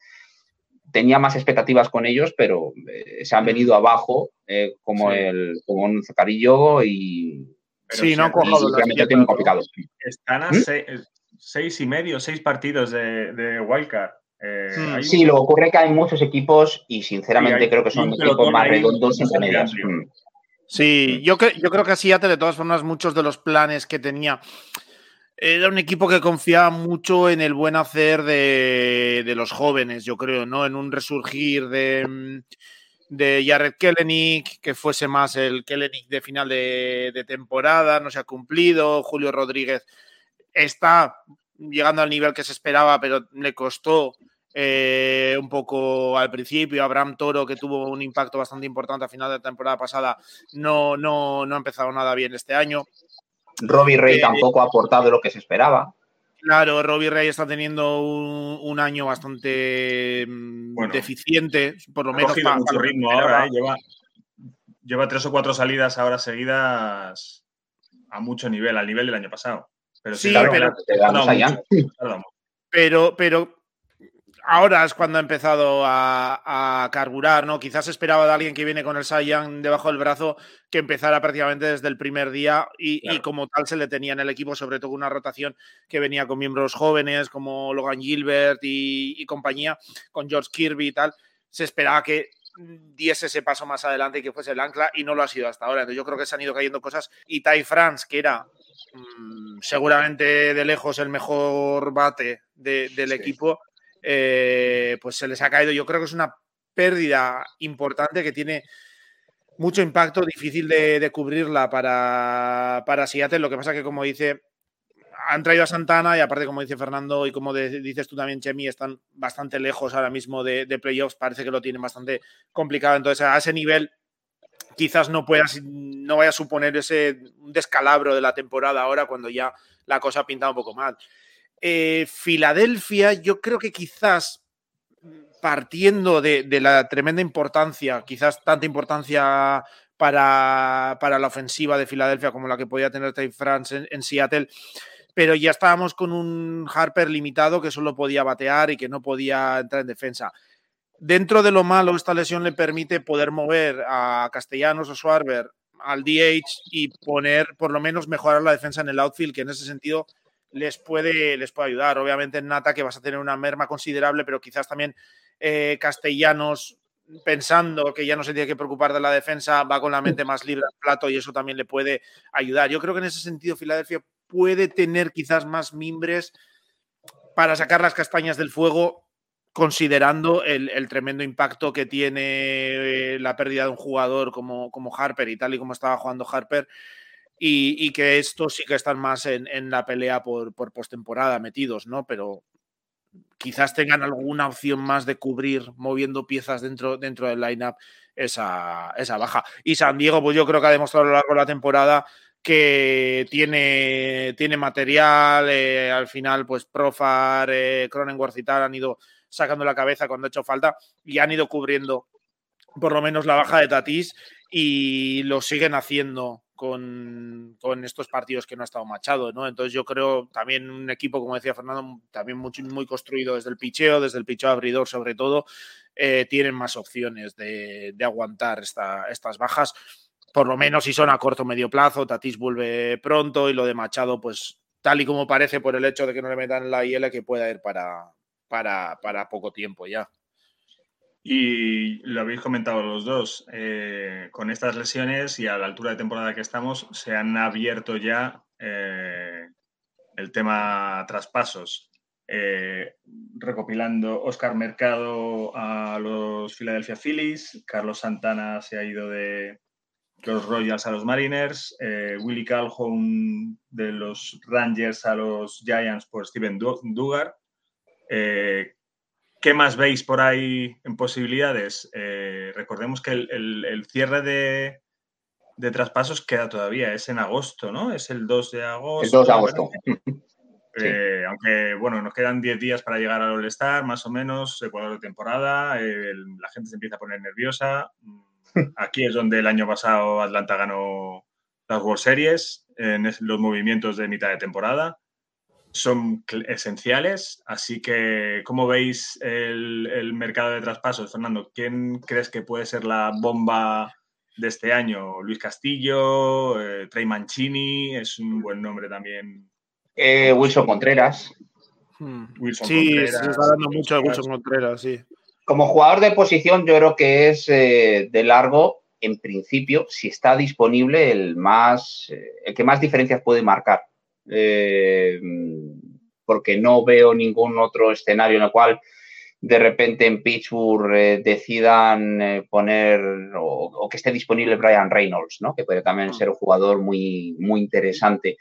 tenía más expectativas con ellos, pero eh, se han mm. venido abajo eh, como, el, como un zacarillo y... sí, no han cojado complicado. Están a ¿Mm? seis, y medio, seis partidos de, de Wildcard. sí, lo ocurre que hay muchos equipos y sinceramente creo que son equipos más redondos entre medias. Sí, yo, yo creo que así, de todas formas, muchos de los planes que tenía. Era un equipo que confiaba mucho en el buen hacer de, los jóvenes, yo creo, ¿no? En un resurgir de, de Jared Kellenic, que fuese más el Kellenic de final de, de temporada, no se ha cumplido. Julio Rodríguez está llegando al nivel que se esperaba, pero le costó eh, un poco al principio. Abraham Toro, que tuvo un impacto bastante importante a final de la temporada pasada, no, no, no ha empezado nada bien este año. Robbie Rey eh, tampoco ha aportado lo que se esperaba. Claro, Robbie Rey está teniendo un, año bastante mm, deficiente, por lo menos. Mucho ritmo ahora, ¿eh? lleva, lleva tres o cuatro salidas ahora seguidas a mucho nivel, al nivel del año pasado. Pero sí, pero, pero, pero ahora es cuando ha empezado a, carburar, ¿no? Quizás esperaba de alguien que viene con el Saiyan debajo del brazo que empezara prácticamente desde el primer día y, como tal se le tenía en el equipo, sobre todo una rotación que venía con miembros jóvenes como Logan Gilbert y, compañía, con George Kirby y tal. Se esperaba que diese ese paso más adelante y que fuese el ancla y no lo ha sido hasta ahora. Entonces yo creo que se han ido cayendo cosas y Ty France, que era mm, seguramente de lejos el mejor bate del equipo, eh, pues se les ha caído. Yo creo que es una pérdida importante que tiene mucho impacto, difícil de, cubrirla para, para Seattle. Lo que pasa que, como dice, han traído a Santana y aparte, como dice Fernando y como dices tú también, Chemi, están bastante lejos ahora mismo de, playoffs. Parece que lo tienen bastante complicado. Entonces, a ese nivel quizás no puedas, no vaya a suponer ese descalabro de la temporada ahora cuando ya la cosa ha pintado un poco mal. Eh, Filadelfia, yo creo que quizás partiendo de, la tremenda importancia, quizás tanta importancia para, la ofensiva de Filadelfia como la que podía tener Ty France en, Seattle, pero ya estábamos con un Harper limitado que solo podía batear y que no podía entrar en defensa. Dentro de lo malo, esta lesión le permite poder mover a Castellanos o Schwarber al DH y poner, por lo menos, mejorar la defensa en el outfield, que en ese sentido les puede, les puede ayudar. Obviamente en Nata que vas a tener una merma considerable, pero quizás también eh, Castellanos pensando que ya no se tiene que preocupar de la defensa, va con la mente más libre al plato y eso también le puede ayudar. Yo creo que en ese sentido Filadelfia puede tener quizás más mimbres para sacar las castañas del fuego, considerando el, tremendo impacto que tiene eh, la pérdida de un jugador como, como Harper y tal y como estaba jugando Harper y, que estos sí que están más en, la pelea por, por postemporada metidos, ¿no? Pero quizás tengan alguna opción más de cubrir moviendo piezas dentro, dentro del lineup esa, esa baja. Y San Diego, pues yo creo que ha demostrado a lo largo de la temporada que tiene, tiene material, eh, al final pues Profar, eh, Cronenworth y tal han ido sacando la cabeza cuando ha hecho falta y han ido cubriendo por lo menos la baja de Tatís y lo siguen haciendo con, estos partidos que no ha estado Machado, ¿no? Entonces yo creo también un equipo, como decía Fernando, también muy, muy construido desde el picheo, desde el picheo abridor sobre todo, eh, tienen más opciones de, aguantar estas bajas, por lo menos si son a corto o medio plazo, Tatís vuelve pronto y lo de Machado, pues tal y como parece por el hecho de que no le metan la IL, que pueda ir para, para, para poco tiempo ya. Y lo habéis comentado los dos, eh, con estas lesiones y a la altura de temporada que estamos, se han abierto ya eh, el tema traspasos. Eh, recopilando Oscar Mercado a los Philadelphia Phillies, Carlos Santana se ha ido de los Royals a los Mariners, Willie Calhoun de los Rangers a los Giants por Steven Dugar. ¿Qué más veis por ahí en posibilidades? Eh, recordemos que el, cierre de, traspasos queda todavía, es en agosto, ¿no? Es el 2 de agosto. El 2 de agosto. (laughs) Eh, aunque, bueno, nos quedan 10 días para llegar al All-Star, más o menos, Ecuador de temporada, la gente se empieza a poner nerviosa. (laughs) Aquí es donde el año pasado Atlanta ganó las World Series, en los movimientos de mitad de temporada son esenciales. Así que, ¿cómo veis el, mercado de traspasos, Fernando? ¿Quién crees que puede ser la bomba de este año? ¿Luis Castillo? Eh, ¿Trey Mancini? Es un buen nombre también. Eh, Wilson Contreras. Hmm. sí, se está dando mucho de Wilson Contreras, sí. Como jugador de posición, yo creo que es eh, de largo, en principio, si está disponible, el más, el que más diferencias puede marcar eh, porque no veo ningún otro escenario en el cual de repente en Pittsburgh eh, decidan eh, poner o, que esté disponible Brian Reynolds, ¿no? que puede también mm. ser un jugador muy, muy interesante.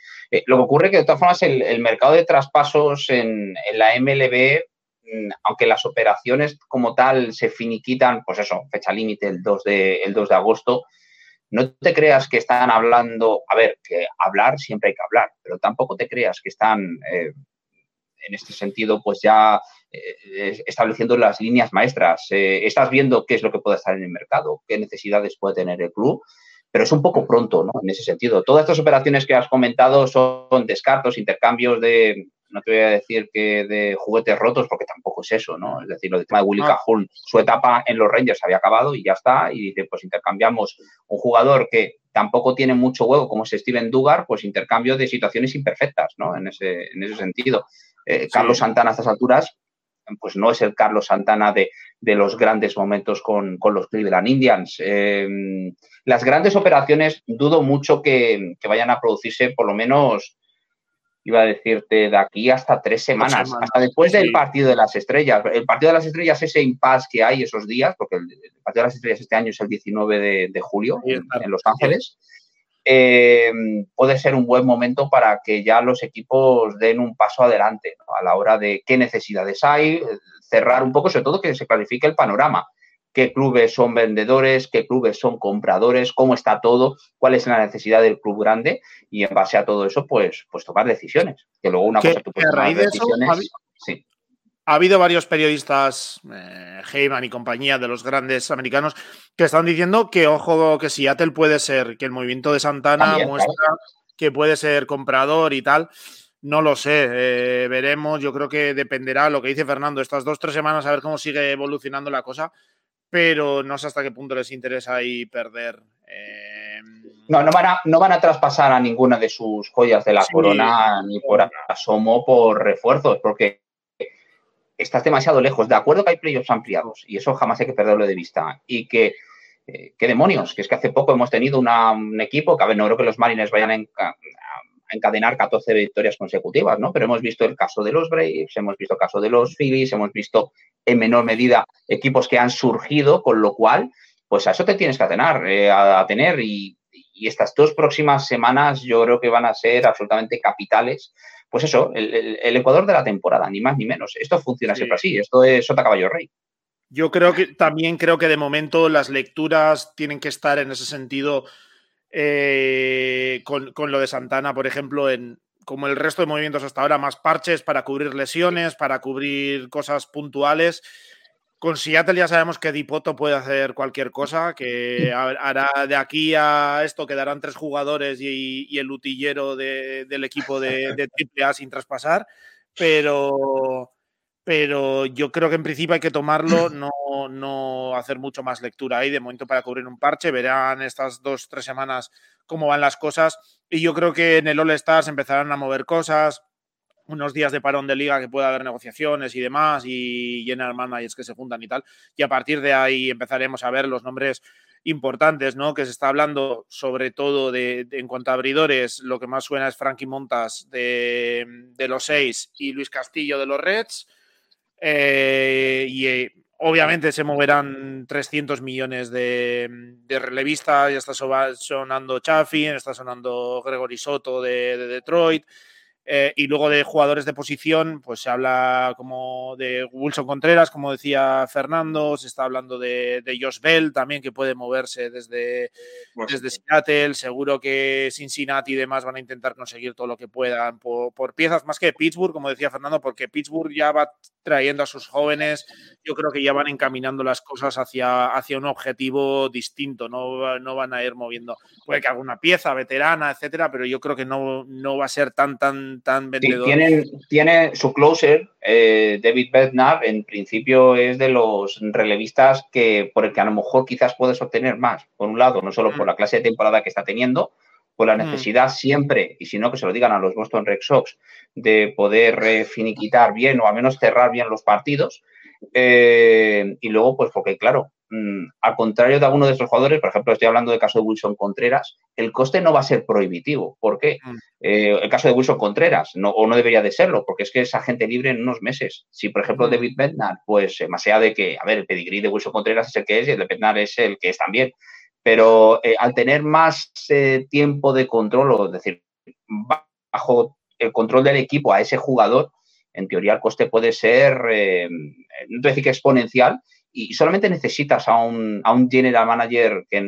lo que ocurre es que de todas formas el, mercado de traspasos en, la MLB, mm, aunque las operaciones como tal se finiquitan, pues eso, fecha límite el 2 de, el 2 de agosto, no te creas que están hablando, a ver, que hablar siempre hay que hablar, pero tampoco te creas que están eh, en este sentido, pues ya eh, estableciendo las líneas maestras. Eh, estás viendo qué es lo que puede estar en el mercado, qué necesidades puede tener el club, pero es un poco pronto, ¿no? En ese sentido. Todas estas operaciones que has comentado son descartos, intercambios de, no te voy a decir que de juguetes rotos, porque tampoco es eso, ¿no? Es decir, lo de tema de Willy ah. Cajun, su etapa en los Rangers había acabado y ya está, y dice, pues intercambiamos un jugador que tampoco tiene mucho huevo, como es Steven Dugar, pues intercambio de situaciones imperfectas, ¿no? En ese, en ese sentido. Eh, Carlos Santana a estas alturas, pues no es el Carlos Santana de, los grandes momentos con, los Cleveland Indians. Em, las grandes operaciones dudo mucho que, que vayan a producirse por lo menos iba a decirte, de aquí hasta tres semanas, hasta después del partido de las estrellas. El partido de las estrellas, ese impasse que hay esos días, porque el, partido de las estrellas este año es el 19 de, julio en, Los Ángeles, eh, puede ser un buen momento para que ya los equipos den un paso adelante a la hora de qué necesidades hay, cerrar un poco, sobre todo que se clarifique el panorama qué clubes son vendedores, qué clubes son compradores, cómo está todo, cuál es la necesidad del club grande y en base a todo eso, pues, pues tomar decisiones. Que luego una cosa que puedes tomar decisiones. Ha habido varios periodistas, eh, Heyman y compañía de los grandes americanos, que están diciendo que, ojo, que Seattle puede ser, que el movimiento de Santana muestra que puede ser comprador y tal. No lo sé, eh, veremos. Yo creo que dependerá lo que dice Fernando estas dos, tres semanas, a ver cómo sigue evolucionando la cosa pero no sé hasta qué punto les interesa ahí perder. Em, no, no van, a, no van a traspasar a ninguna de sus joyas de la corona ni por asomo por refuerzos, porque estás demasiado lejos. De acuerdo que hay playoffs ampliados y eso jamás hay que perderlo de vista. Y que, eh, qué demonios, que es que hace poco hemos tenido un equipo, que a ver, no creo que los Marines vayan a, encadenar 14 victorias consecutivas, ¿no? Pero hemos visto el caso de los Braves, hemos visto el caso de los Phillies, hemos visto en menor medida equipos que han surgido, con lo cual, pues a eso te tienes que atener, eh, a, tener y, estas dos próximas semanas yo creo que van a ser absolutamente capitales. Pues eso, el, Ecuador de la temporada, ni más ni menos. Esto funciona siempre así, esto es Sota Caballo Rey. Yo creo que también creo que de momento las lecturas tienen que estar en ese sentido eh, con, lo de Santana, por ejemplo, en como el resto de movimientos hasta ahora, más parches para cubrir lesiones, para cubrir cosas puntuales. con Seattle ya sabemos que Dipoto puede hacer cualquier cosa, que hará de aquí a esto quedarán tres jugadores y, el utillero del equipo de, de AAA sin traspasar, pero, pero yo creo que en principio hay que tomarlo, (clears throat) no, no hacer mucho más lectura ahí de momento para cubrir un parche. Verán estas dos, tres semanas cómo van las cosas y yo creo que en el All Stars empezarán a mover cosas unos días de parón de liga que pueda haber negociaciones y demás y general managers que se juntan y tal. Y a partir de ahí empezaremos a ver los nombres importantes, ¿no? Que se está hablando sobre todo de, en cuanto a abridores, lo que más suena es Frankie Montas de, los seis y Luis Castillo de los Reds. Eh, y eh, obviamente se moverán 300 millones de, de relevistas, ya está sonando Chaffin, está sonando Gregory Soto de Detroit. Eh, y luego de jugadores de posición, pues se habla como de Wilson Contreras, como decía Fernando, se está hablando de, de Josh Bell también, que puede moverse desde, desde Seattle. Seguro que Cincinnati y demás van a intentar conseguir todo lo que puedan por, por, piezas, más que Pittsburgh, como decía Fernando, porque Pittsburgh ya va trayendo a sus jóvenes, yo creo que ya van encaminando las cosas hacia, hacia un objetivo distinto, no, no van a ir moviendo, puede que alguna pieza veterana, etcétera, pero yo creo que no, no va a ser tan, tan tan, vendedor. tiene su closer, eh, David Bednar, en principio es de los relevistas que por el que a lo mejor quizás puedes obtener más, por un lado, no solo por mm. la clase de temporada que está teniendo, por la mm. necesidad siempre, y si no que se lo digan a los Boston Red Sox, de poder finiquitar bien o al menos cerrar bien los partidos. Eh, y luego, pues porque claro, Mm, al contrario de algunos de estos jugadores, por ejemplo, estoy hablando del caso de Wilson Contreras, el coste no va a ser prohibitivo. ¿Por qué? Mm. Eh, el caso de Wilson Contreras, no, o no debería de serlo, porque es que es agente libre en unos meses. Si, por ejemplo, mm. David Bednar, pues más allá de que, a ver, el pedigrí de Wilson Contreras es el que es y el de Bednar es el que es también. Pero eh, al tener más eh, tiempo de control, o es decir, bajo el control del equipo a ese jugador, en teoría el coste puede ser, no te decir que exponencial, y solamente necesitas a un, a un general manager que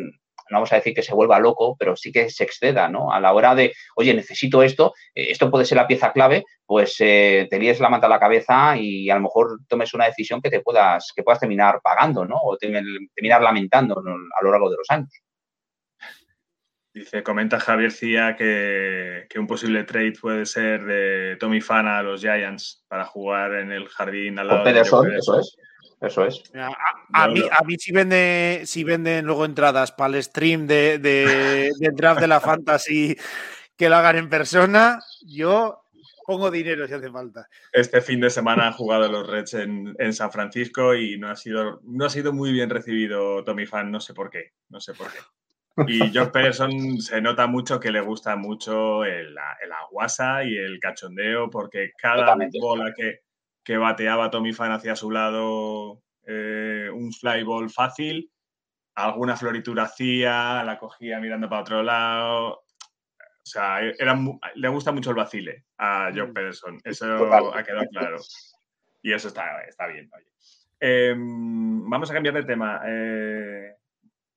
no vamos a decir que se vuelva loco, pero sí que se exceda, ¿no? A la hora de, oye, necesito esto, eh, esto puede ser la pieza clave, pues eh, te líes la manta a la cabeza y a lo mejor tomes una decisión que te puedas, que puedas terminar pagando, ¿no? O terminar lamentando a lo largo de los años. Dice, comenta Javier Cía que, un posible trade puede ser de Tommy Fana a los Giants para jugar en el jardín al lado de eso es. Eso es. A, mí, a mí si, vende, si venden luego entradas para el stream de, de, draft de la fantasy que lo hagan en persona, yo pongo dinero si hace falta. Este fin de semana han jugado los Reds en, San Francisco y no ha, sido, no ha sido muy bien recibido Tommy Fan, no sé por qué, no sé por qué. Y Josh Peterson se nota mucho que le gusta mucho el, el aguasa y el cachondeo porque cada bola que, que bateaba Tommy Fan hacia su lado eh, un flyball fácil, alguna floritura hacía, la cogía mirando para otro lado. O sea, era, le gusta mucho el vacile a Joe mm. Pederson, eso ha quedado claro. Y eso está, está bien. Em, vamos a cambiar de tema. Eh,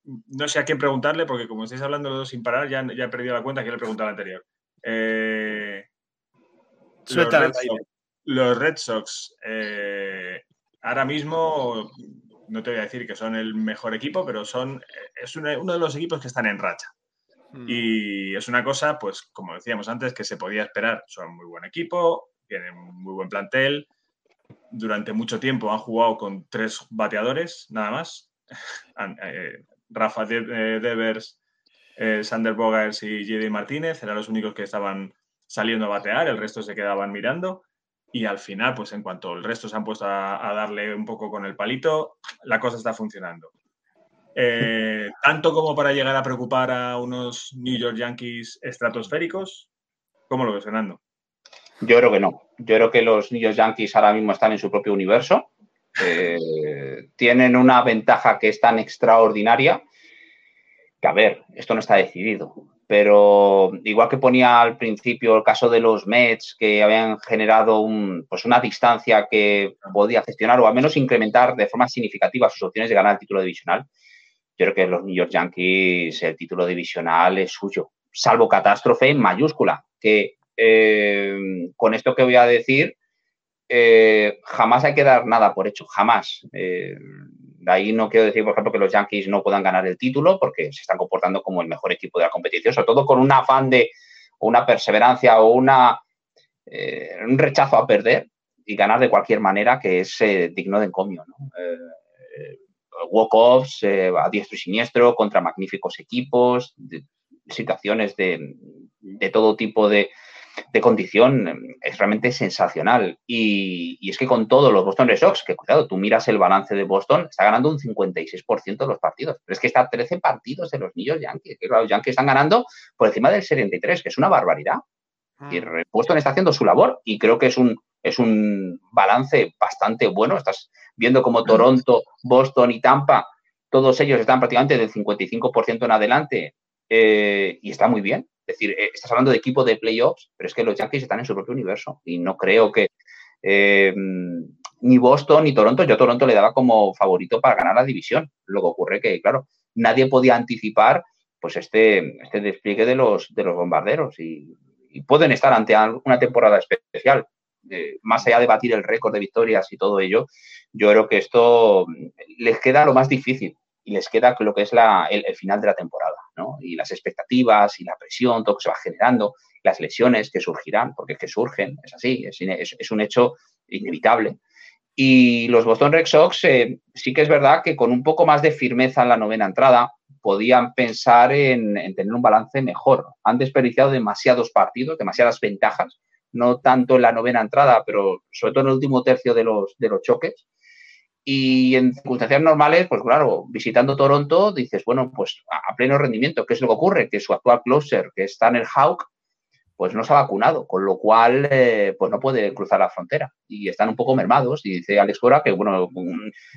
no sé a quién preguntarle, porque como estáis hablando los dos sin parar, ya, ya he perdido la cuenta que le pregunté al anterior. Eh, los Red Sox, eh, ahora mismo, no te voy a decir que son el mejor equipo, pero son, es uno de los equipos que están en racha. Hmm. Y es una cosa, pues, como decíamos antes, que se podía esperar. Son muy buen equipo, tienen muy buen plantel. Durante mucho tiempo han jugado con tres bateadores, nada más. (laughs) Eh, Rafa eh, Devers, Sander Bogers y J.D. Martínez eran los únicos que estaban saliendo a batear, el resto se quedaban mirando y al final, pues en cuanto el resto se han puesto a, darle un poco con el palito, la cosa está funcionando. Eh, (laughs) tanto como para llegar a preocupar a unos New York Yankees estratosféricos, ¿cómo lo ves, Fernando? Yo creo que no. Yo creo que los New York Yankees ahora mismo están en su propio universo. Eh, (laughs) tienen una ventaja que es tan extraordinaria que, a ver, esto no está decidido pero igual que ponía al principio el caso de los Mets que habían generado un, pues una distancia que podía gestionar o al menos incrementar de forma significativa sus opciones de ganar el título divisional, yo creo que los New York Yankees el título divisional es suyo, salvo catástrofe en mayúscula, que eh, con esto que voy a decir eh, jamás hay que dar nada por hecho, jamás. de ahí no quiero decir, por ejemplo, que los Yankees no puedan ganar el título porque se están comportando como el mejor equipo de la competición, sobre todo con un afán de una perseverancia o una, un rechazo a perder y ganar de cualquier manera que es digno de encomio. walk-offs a diestro y siniestro contra magníficos equipos, situaciones de, todo tipo de, condición es realmente sensacional. Y, es que con todos los Boston Red Sox, que cuidado, tú miras el balance de Boston, está ganando un 56% de los partidos. Pero es que está a 13 partidos de los niños Yankees. Que los Yankees están ganando por encima del 73, que es una barbaridad. Y el Boston está haciendo su labor y creo que es un, es un balance bastante bueno. Estás viendo como Toronto, Boston y Tampa, todos ellos están prácticamente del 55% en adelante eh, y está muy bien. Es decir, eh, estás hablando de equipo de playoffs, pero es que los Yankees están en su propio universo y no creo que eh, ni Boston ni Toronto, yo a Toronto le daba como favorito para ganar la división. Lo que ocurre que, claro, nadie podía anticipar pues este, este despliegue de los, de los bombarderos y, pueden estar ante una temporada especial. más allá de batir el récord de victorias y todo ello, yo creo que esto les queda lo más difícil y les queda lo que es el, final de la temporada, ¿no? Y las expectativas y la presión, todo que se va generando, las lesiones que surgirán, porque es que surgen, es así, es, un hecho inevitable. Y los Boston Red Sox eh, sí que es verdad que con un poco más de firmeza en la novena entrada podían pensar en, tener un balance mejor. Han desperdiciado demasiados partidos, demasiadas ventajas, no tanto en la novena entrada, pero sobre todo en el último tercio de los choques. Y en circunstancias normales, pues claro, visitando Toronto, dices, bueno, pues a pleno rendimiento, ¿qué es lo que ocurre? Que su actual closer, que está en el Hawk, pues no se ha vacunado, con lo cual, eh, pues no puede cruzar la frontera. Y están un poco mermados. Y dice Alex Cora que, bueno,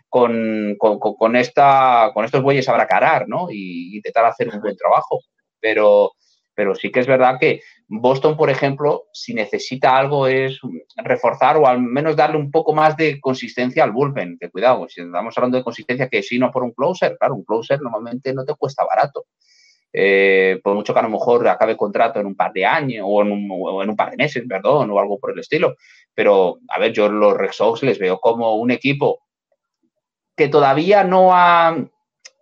con, con, esta, con estos bueyes habrá que arar, ¿no? Y intentar hacer un buen trabajo. Pero pero sí que es verdad que Boston, por ejemplo, si necesita algo es reforzar o al menos darle un poco más de consistencia al bullpen. Que cuidado, si estamos hablando de consistencia, que si no por un closer, claro, un closer normalmente no te cuesta barato. Eh, por mucho que a lo mejor acabe contrato en un par de años o en un, par de meses, perdón, o algo por el estilo. Pero, a ver, yo los Red Sox les veo como un equipo que todavía no ha,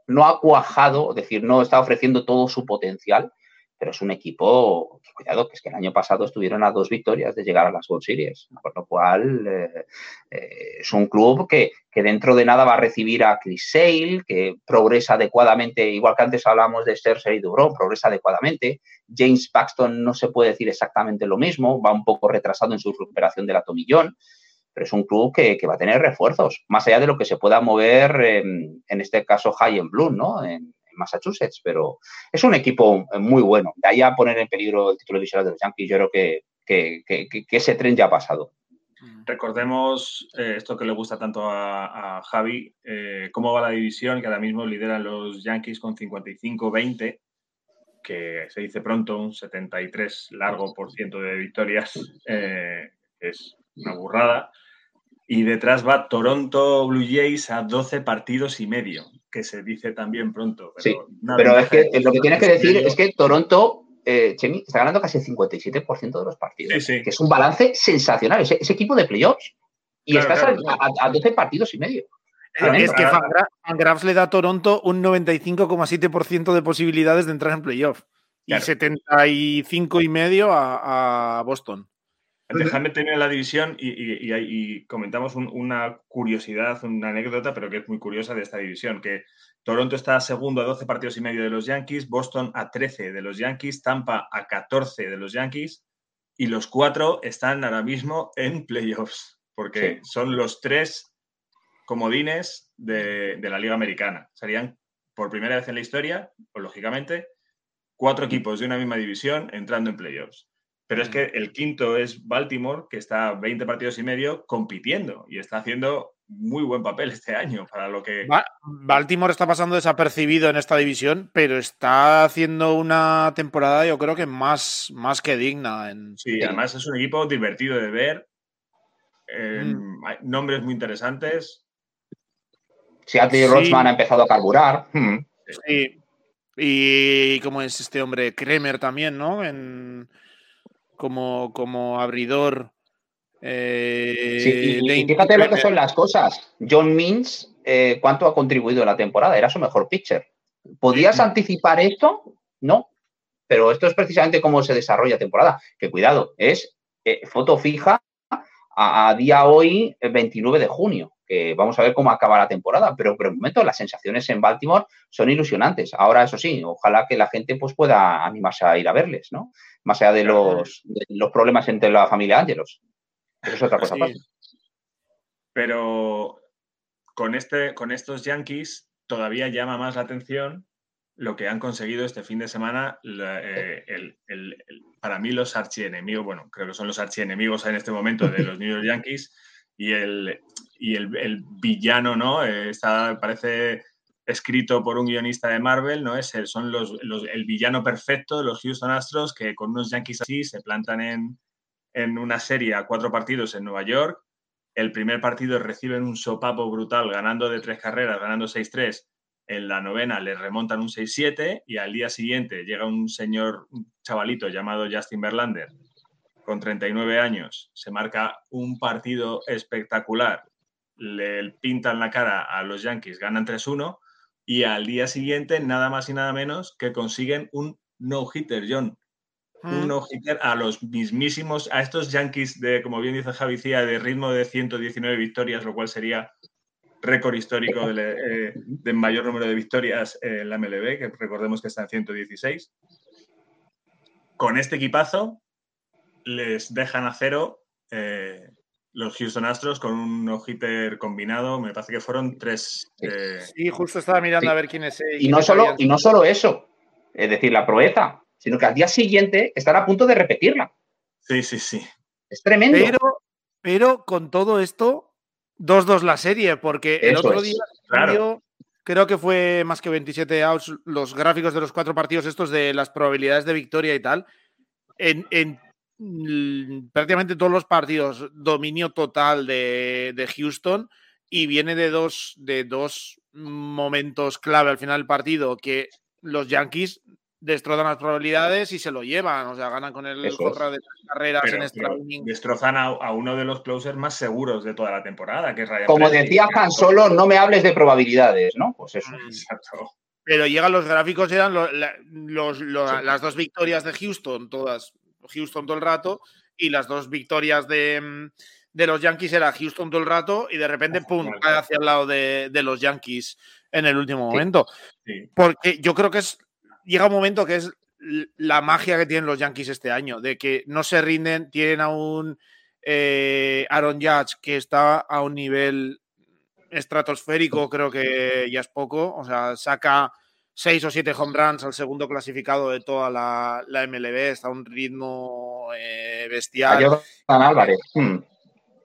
no ha cuajado, es decir, no está ofreciendo todo su potencial, pero es un equipo, cuidado, que es que el año pasado estuvieron a dos victorias de llegar a las World Series, por lo cual eh, eh, es un club que, dentro de nada va a recibir a Chris Sale, que progresa adecuadamente, igual que antes hablamos de Scherzer y Dubron, progresa adecuadamente. James Paxton no se puede decir exactamente lo mismo, va un poco retrasado en su recuperación del atomillón, pero es un club que, va a tener refuerzos, más allá de lo que se pueda mover, en este caso High and Blue, ¿no? En, Massachusetts, pero es un equipo muy bueno. De ahí a poner en peligro el título divisional de los Yankees, yo creo que, que, ese tren ya ha pasado. Recordemos eh, esto que le gusta tanto a, Javi, eh, cómo va la división, que ahora mismo lideran los Yankees con 55-20, que se dice pronto, un 73 largo por ciento de victorias, eh, es una burrada. Y detrás va Toronto Blue Jays a 12 partidos y medio que se dice también pronto. Pero sí, pero es que lo que tienes que decir es que Toronto, eh, Chemi, está ganando casi el 57% de los partidos, que es un balance sensacional, ese, equipo de playoffs. Y estás A, 12 partidos y medio. Es que Fangraphs le da a Toronto un 95,7% de posibilidades de entrar en playoff. Y 75 y medio a Boston. Déjame tener la división y, comentamos una curiosidad, una anécdota, pero que es muy curiosa de esta división, que Toronto está segundo a 12 partidos y medio de los Yankees, Boston a 13 de los Yankees, Tampa a 14 de los Yankees y los cuatro están ahora mismo en playoffs, porque son los tres comodines de, de la Liga Americana. Serían por primera vez en la historia, pues lógicamente, cuatro equipos de una misma división entrando en playoffs. Pero es que el quinto es Baltimore, que está 20 partidos y medio compitiendo y está haciendo muy buen papel este año para lo que... Baltimore está pasando desapercibido en esta división, pero está haciendo una temporada yo creo que más, más que digna. En... Sí, además es un equipo divertido de ver, mm. hay nombres muy interesantes. Si sí, Rochman ha empezado a carburar. Hmm. Sí. Y cómo es este hombre, Kremer también, ¿no? En como, como abridor Eh, sí, y, fíjate lo que son las cosas. John Means, eh, ¿cuánto ha contribuido en la temporada? Era su mejor pitcher. ¿Podías anticipar esto? No. Pero esto es precisamente cómo se desarrolla la temporada. Que cuidado, es eh, foto fija a, día hoy, 29 de junio. Que vamos a ver cómo acaba la temporada. Pero por el momento las sensaciones en Baltimore son ilusionantes. Ahora, eso sí, ojalá que la gente pues, pueda animarse a ir a verles, ¿no? Más allá de los, de los problemas entre la familia Ángelos. Eso es otra cosa. Pero con, este, con estos Yankees todavía llama más la atención lo que han conseguido este fin de semana. Eh, para mí, los archienemigos, bueno, creo que son los archienemigos en este momento de los New York Yankees y el, y el, villano, ¿no? Eh, está, parece escrito por un guionista de Marvel, ¿no? Es el, son los, el villano perfecto los Houston Astros que con unos Yankees así se plantan en, en una serie a cuatro partidos en Nueva York. El primer partido reciben un sopapo brutal ganando de tres carreras, ganando 6-3. En la novena le remontan un 6-7 y al día siguiente llega un señor, un chavalito llamado Justin Verlander, con 39 años, se marca un partido espectacular, le pintan la cara a los Yankees, ganan 3-1 y al día siguiente nada más y nada menos que consiguen un no-hitter, John un no-hitter a los mismísimos, a estos Yankees de, como bien dice Javi Cía, de ritmo de 119 victorias, lo cual sería récord histórico de, eh, mayor número de victorias en la MLB, que recordemos que está en 116. Con este equipazo les dejan a cero eh, los Houston Astros con un no-hitter combinado. Me parece que fueron tres. sí, eh, justo estaba mirando a ver quién es. y, no solo, y no solo eso, es decir, la proeza sino que al día siguiente están a punto de repetirla. Sí, sí, sí. Es tremendo. Pero, pero con todo esto, 2-2 la serie, porque el otro día creo que fue más que 27 outs, los gráficos de los cuatro partidos estos de las probabilidades de victoria y tal. En, prácticamente todos los partidos, dominio total de, de, Houston y viene de dos, de dos momentos clave al final del partido que los Yankees destrozan las probabilidades y se lo llevan. O sea, ganan con el jorra de carreras en extra Destrozan a, uno de los closers más seguros de toda la temporada, que es Ryan Como decía Han Solo, no me hables de probabilidades, ¿no? Pues eso. Mm. Exacto. Pero llegan los gráficos, eran los, las dos victorias de Houston, todas, Houston todo el rato, y las dos victorias de, de los Yankees era Houston todo el rato, y de repente, pum, cae hacia el lado de, de, los Yankees en el último momento. Porque yo creo que es llega un momento que es la magia que tienen los Yankees este año, de que no se rinden, tienen a un eh, Aaron Judge que está a un nivel estratosférico, creo que ya es poco, o sea, saca seis o siete home runs al segundo clasificado de toda la, MLB, está a un ritmo eh, bestial. Álvarez. Hmm.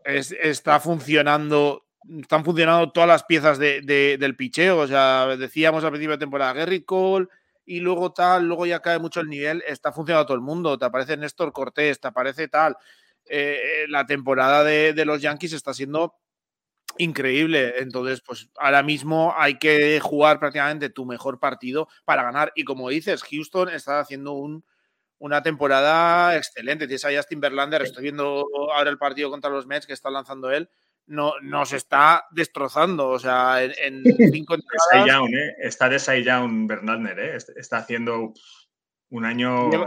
está funcionando están funcionando todas las piezas del picheo. O sea, decíamos al principio de temporada, Gary Cole, y luego tal, luego ya cae mucho el nivel, está funcionando todo el mundo, te aparece Néstor Cortés, te aparece tal. Eh, la temporada de, los Yankees está siendo increíble. Entonces, pues ahora mismo hay que jugar prácticamente tu mejor partido para ganar. Y como dices, Houston está haciendo un, una temporada excelente. Tienes a Justin Verlander, estoy viendo ahora el partido contra los Mets que está lanzando él no, nos está destrozando. O sea, en, (laughs) cinco entradas... ¿eh? Está de Saiyan Bernalner, ¿eh? Está haciendo un año... Lleva,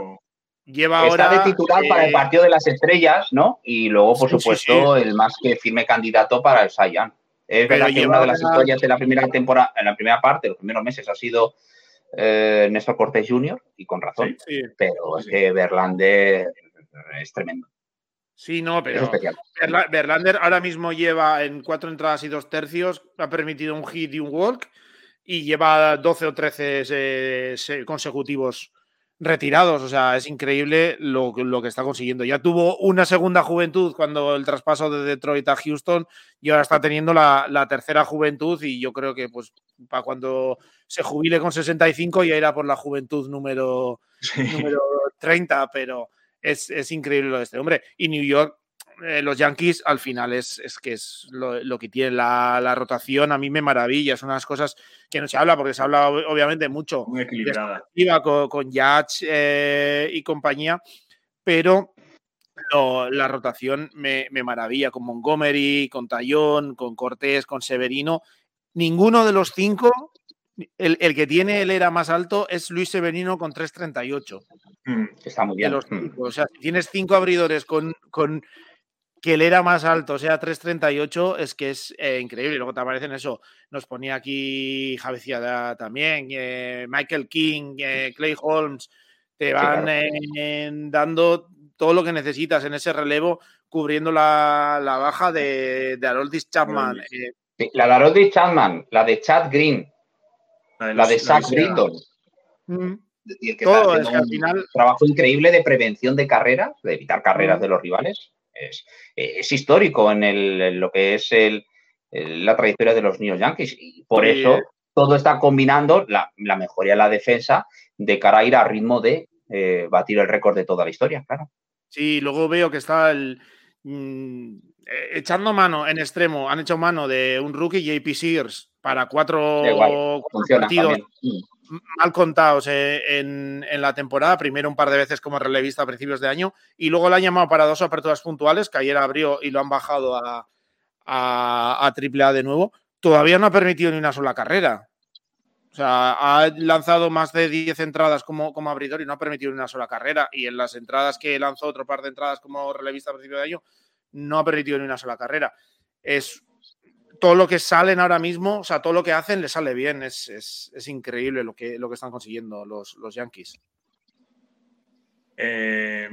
ahora... Está de titular para el partido de las estrellas, ¿no? Y luego, por supuesto, el más que firme candidato para el Saiyan. Es verdad que una de las historias de la primera temporada, en la primera parte, los primeros meses, ha sido eh, Néstor Cortés Jr., y con razón. pero es que Verlander es tremendo. Sí, no, pero Verlander ahora mismo lleva en cuatro entradas y dos tercios, ha permitido un hit y un walk y lleva 12 o 13 consecutivos retirados. O sea, es increíble lo, que está consiguiendo. Ya tuvo una segunda juventud cuando el traspaso de Detroit a Houston y ahora está teniendo la, tercera juventud y yo creo que pues para cuando se jubile con 65 ya irá por la juventud número, número 30, pero es, increíble lo de este hombre. Y New York, eh, los Yankees, al final es, es que es lo, que tiene la, rotación. A mí me maravilla, es unas cosas que no se habla, porque se habla obviamente mucho Muy equilibrada. con, con Yach eh, y compañía, pero la rotación me, maravilla, con Montgomery, con Tallón, con Cortés, con Severino. Ninguno de los cinco, el, que tiene el era más alto es Luis Severino con 3.38. Mm, está muy bien. Mm. O sea, si tienes cinco abridores con, con que el era más alto sea 3.38 es que es eh, increíble. Luego te aparecen eso. Nos ponía aquí Javiciada también, eh, Michael King, eh, Clay Holmes. Te van dando todo lo que necesitas en ese relevo, cubriendo la, baja de, de Haroldis Chapman. la de Haroldis Chapman, la de Chad Green, la de, Zach Britton. Mm. que todo, es que al final... trabajo increíble de prevención de carreras, de evitar carreras mm. de los rivales es, histórico en, lo que es la trayectoria de los New Yankees. Y por eso todo está combinando la, mejoría de la defensa de cara a ir a ritmo de eh, batir el récord de toda la historia, claro. Sí, luego veo que está el, mm, eh, echando mano en extremo, han hecho mano de un rookie JP Sears para cuatro, partidos. Mm mal contados eh, en, la temporada. Primero un par de veces como relevista a principios de año y luego lo han llamado para dos aperturas puntuales que ayer abrió y lo han bajado a, a, AAA de nuevo. Todavía no ha permitido ni una sola carrera. O sea, ha lanzado más de 10 entradas como, como abridor y no ha permitido ni una sola carrera. Y en las entradas que lanzó otro par de entradas como relevista a principios de año, no ha permitido ni una sola carrera. Es todo lo que salen ahora mismo, o sea, todo lo que hacen le sale bien. Es, increíble lo que, lo que están consiguiendo los, los Yankees. Eh,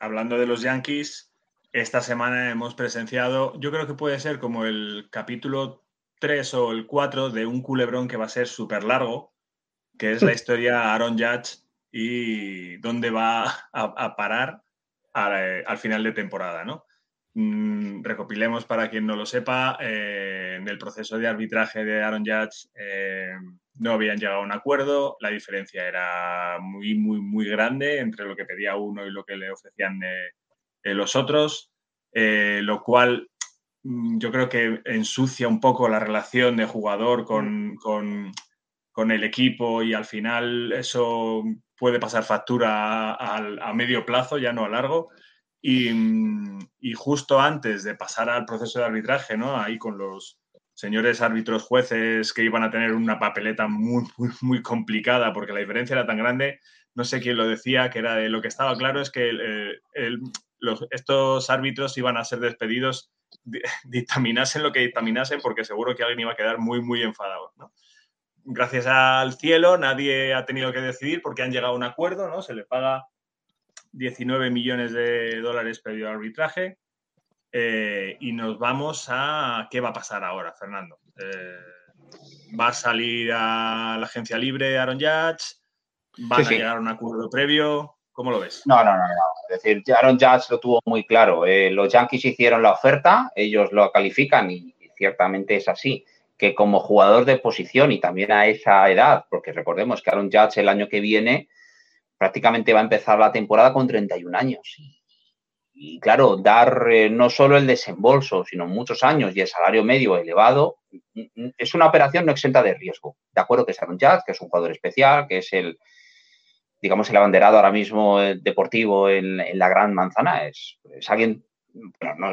hablando de los Yankees, esta semana hemos presenciado, yo creo que puede ser como el capítulo 3 o el 4 de un culebrón que va a ser súper largo, que es la (laughs) historia Aaron Judge y dónde va a, parar al final de temporada, ¿no? Mm, recopilemos para quien no lo sepa, eh, en el proceso de arbitraje de Aaron Judge eh, no habían llegado a un acuerdo, la diferencia era muy, muy, muy grande entre lo que pedía uno y lo que le ofrecían eh, los otros, lo cual mm, yo creo que ensucia un poco la relación de jugador con, con, el equipo y al final eso puede pasar factura a medio plazo, ya no a largo. Y, justo antes de pasar al proceso de arbitraje, ¿no? Ahí con los señores árbitros jueces que iban a tener una papeleta muy, muy, complicada porque la diferencia era tan grande, no sé quién lo decía, que era de lo que estaba claro es que estos árbitros iban a ser despedidos, (laughs) dictaminasen lo que dictaminasen, porque seguro que alguien iba a quedar muy, muy enfadado. ¿no? Gracias al cielo, nadie ha tenido que decidir porque han llegado a un acuerdo, ¿no? Se le paga 19 millones de dólares previo arbitraje. Eh, y nos vamos a qué va a pasar ahora, Fernando. Eh, ¿Va a salir a la agencia libre Aaron Judge? ¿Van a llegar a un acuerdo previo? ¿Cómo lo ves? No, no, no, no. Es decir, Aaron Judge lo tuvo muy claro. Eh, los Yankees hicieron la oferta, ellos lo califican y ciertamente es así. Que como jugador de posición y también a esa edad, porque recordemos que Aaron Judge el año que viene prácticamente va a empezar la temporada con 31 años. Y, claro, dar eh, no solo el desembolso, sino muchos años y el salario medio elevado, es una operación no exenta de riesgo. De acuerdo que es Aaron Jazz, que es un jugador especial, que es el, digamos, el abanderado ahora mismo eh, deportivo en, la gran manzana. Es, alguien,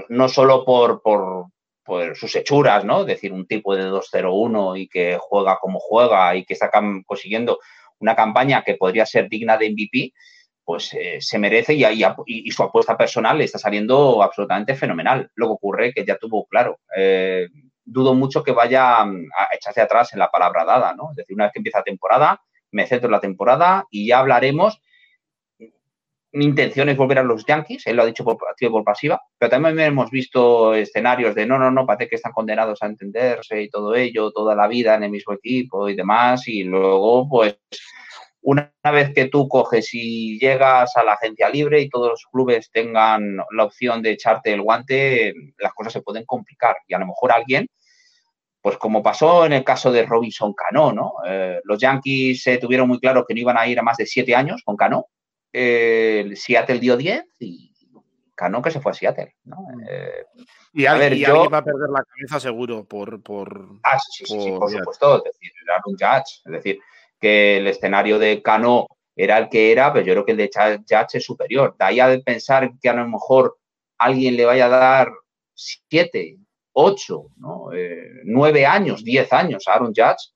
no, solo por, por, por, sus hechuras, ¿no? Es decir, un tipo de 2-0-1 y que juega como juega y que está consiguiendo una campaña que podría ser digna de MVP, pues eh, se merece y, y, su apuesta personal le está saliendo absolutamente fenomenal. Lo que ocurre que ya tuvo claro. Eh, dudo mucho que vaya mm, a echarse atrás en la palabra dada, ¿no? Es decir, una vez que empieza la temporada, me centro en la temporada y ya hablaremos. Mi intención es volver a los Yankees, él lo ha dicho por activa y por pasiva, pero también hemos visto escenarios de no, no, no, parece que están condenados a entenderse y todo ello, toda la vida en el mismo equipo y demás, y luego, pues, una vez que tú coges y llegas a la agencia libre y todos los clubes tengan la opción de echarte el guante, las cosas se pueden complicar y a lo mejor alguien, pues como pasó en el caso de Robinson Cano, ¿no? Eh, los Yankees se tuvieron muy claro que no iban a ir a más de siete años con Cano. Eh, Seattle dio 10 y Cano que se fue a Seattle, ¿no? Mm. Eh, y, a ver, yo... va a perder la cabeza seguro por... por ah, sí, sí, sí, por, supuesto. Es decir, era un judge. Es decir, que el escenario de Cano era el que era, pero yo creo que el de Judge es superior. De ahí a pensar que a lo mejor alguien le vaya a dar siete, ocho, ¿no? Eh, nueve años, diez años a Aaron Judge,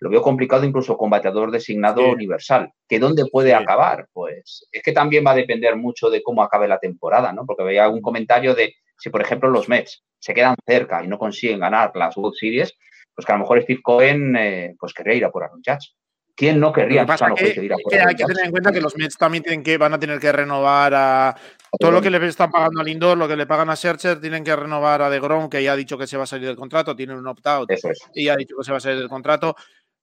lo veo complicado incluso con bateador designado universal. ¿Que dónde puede acabar? Pues es que también va a depender mucho de cómo acabe la temporada, ¿no? Porque veía un comentario de si, por ejemplo, los Mets se quedan cerca y no consiguen ganar las World Series, pues que a lo mejor Steve Cohen eh, pues querría ir a por Aaron Judge. ¿Quién no querría que ir a por Hay que tener en cuenta que los Mets también tienen que, van a tener que renovar a todo lo que le están pagando al Lindor, lo que le pagan a Scherzer, tienen que renovar a DeGrom, que ya ha dicho que se va a salir del contrato, tienen un opt-out y ya ha dicho que se va a salir del contrato.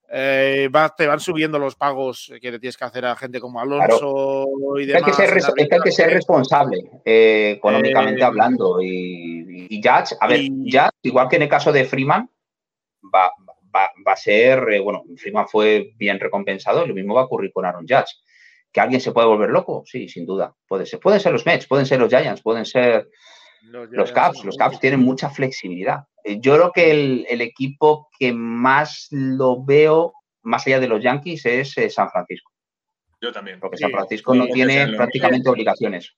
Eh, te van subiendo los pagos que le tienes que hacer a gente como Alonso y demás. Hay que ser, hay que ser responsable eh, económicamente eh, hablando. Y, y, Judge, a ver, Judge, igual que en el caso de Freeman, va, va, a ser, bueno, Freeman fue bien recompensado y lo mismo va a ocurrir con Aaron Judge. ¿Que alguien se puede volver loco? Sí, sin duda. Puede ser. Pueden ser los Mets, pueden ser los Giants, pueden ser los, Caps. Los Caps tienen mucha flexibilidad. Eh, yo creo que el, equipo que más lo veo, más allá de los Yankees, es eh, San Francisco. Yo también. Porque San Francisco no tiene prácticamente obligaciones.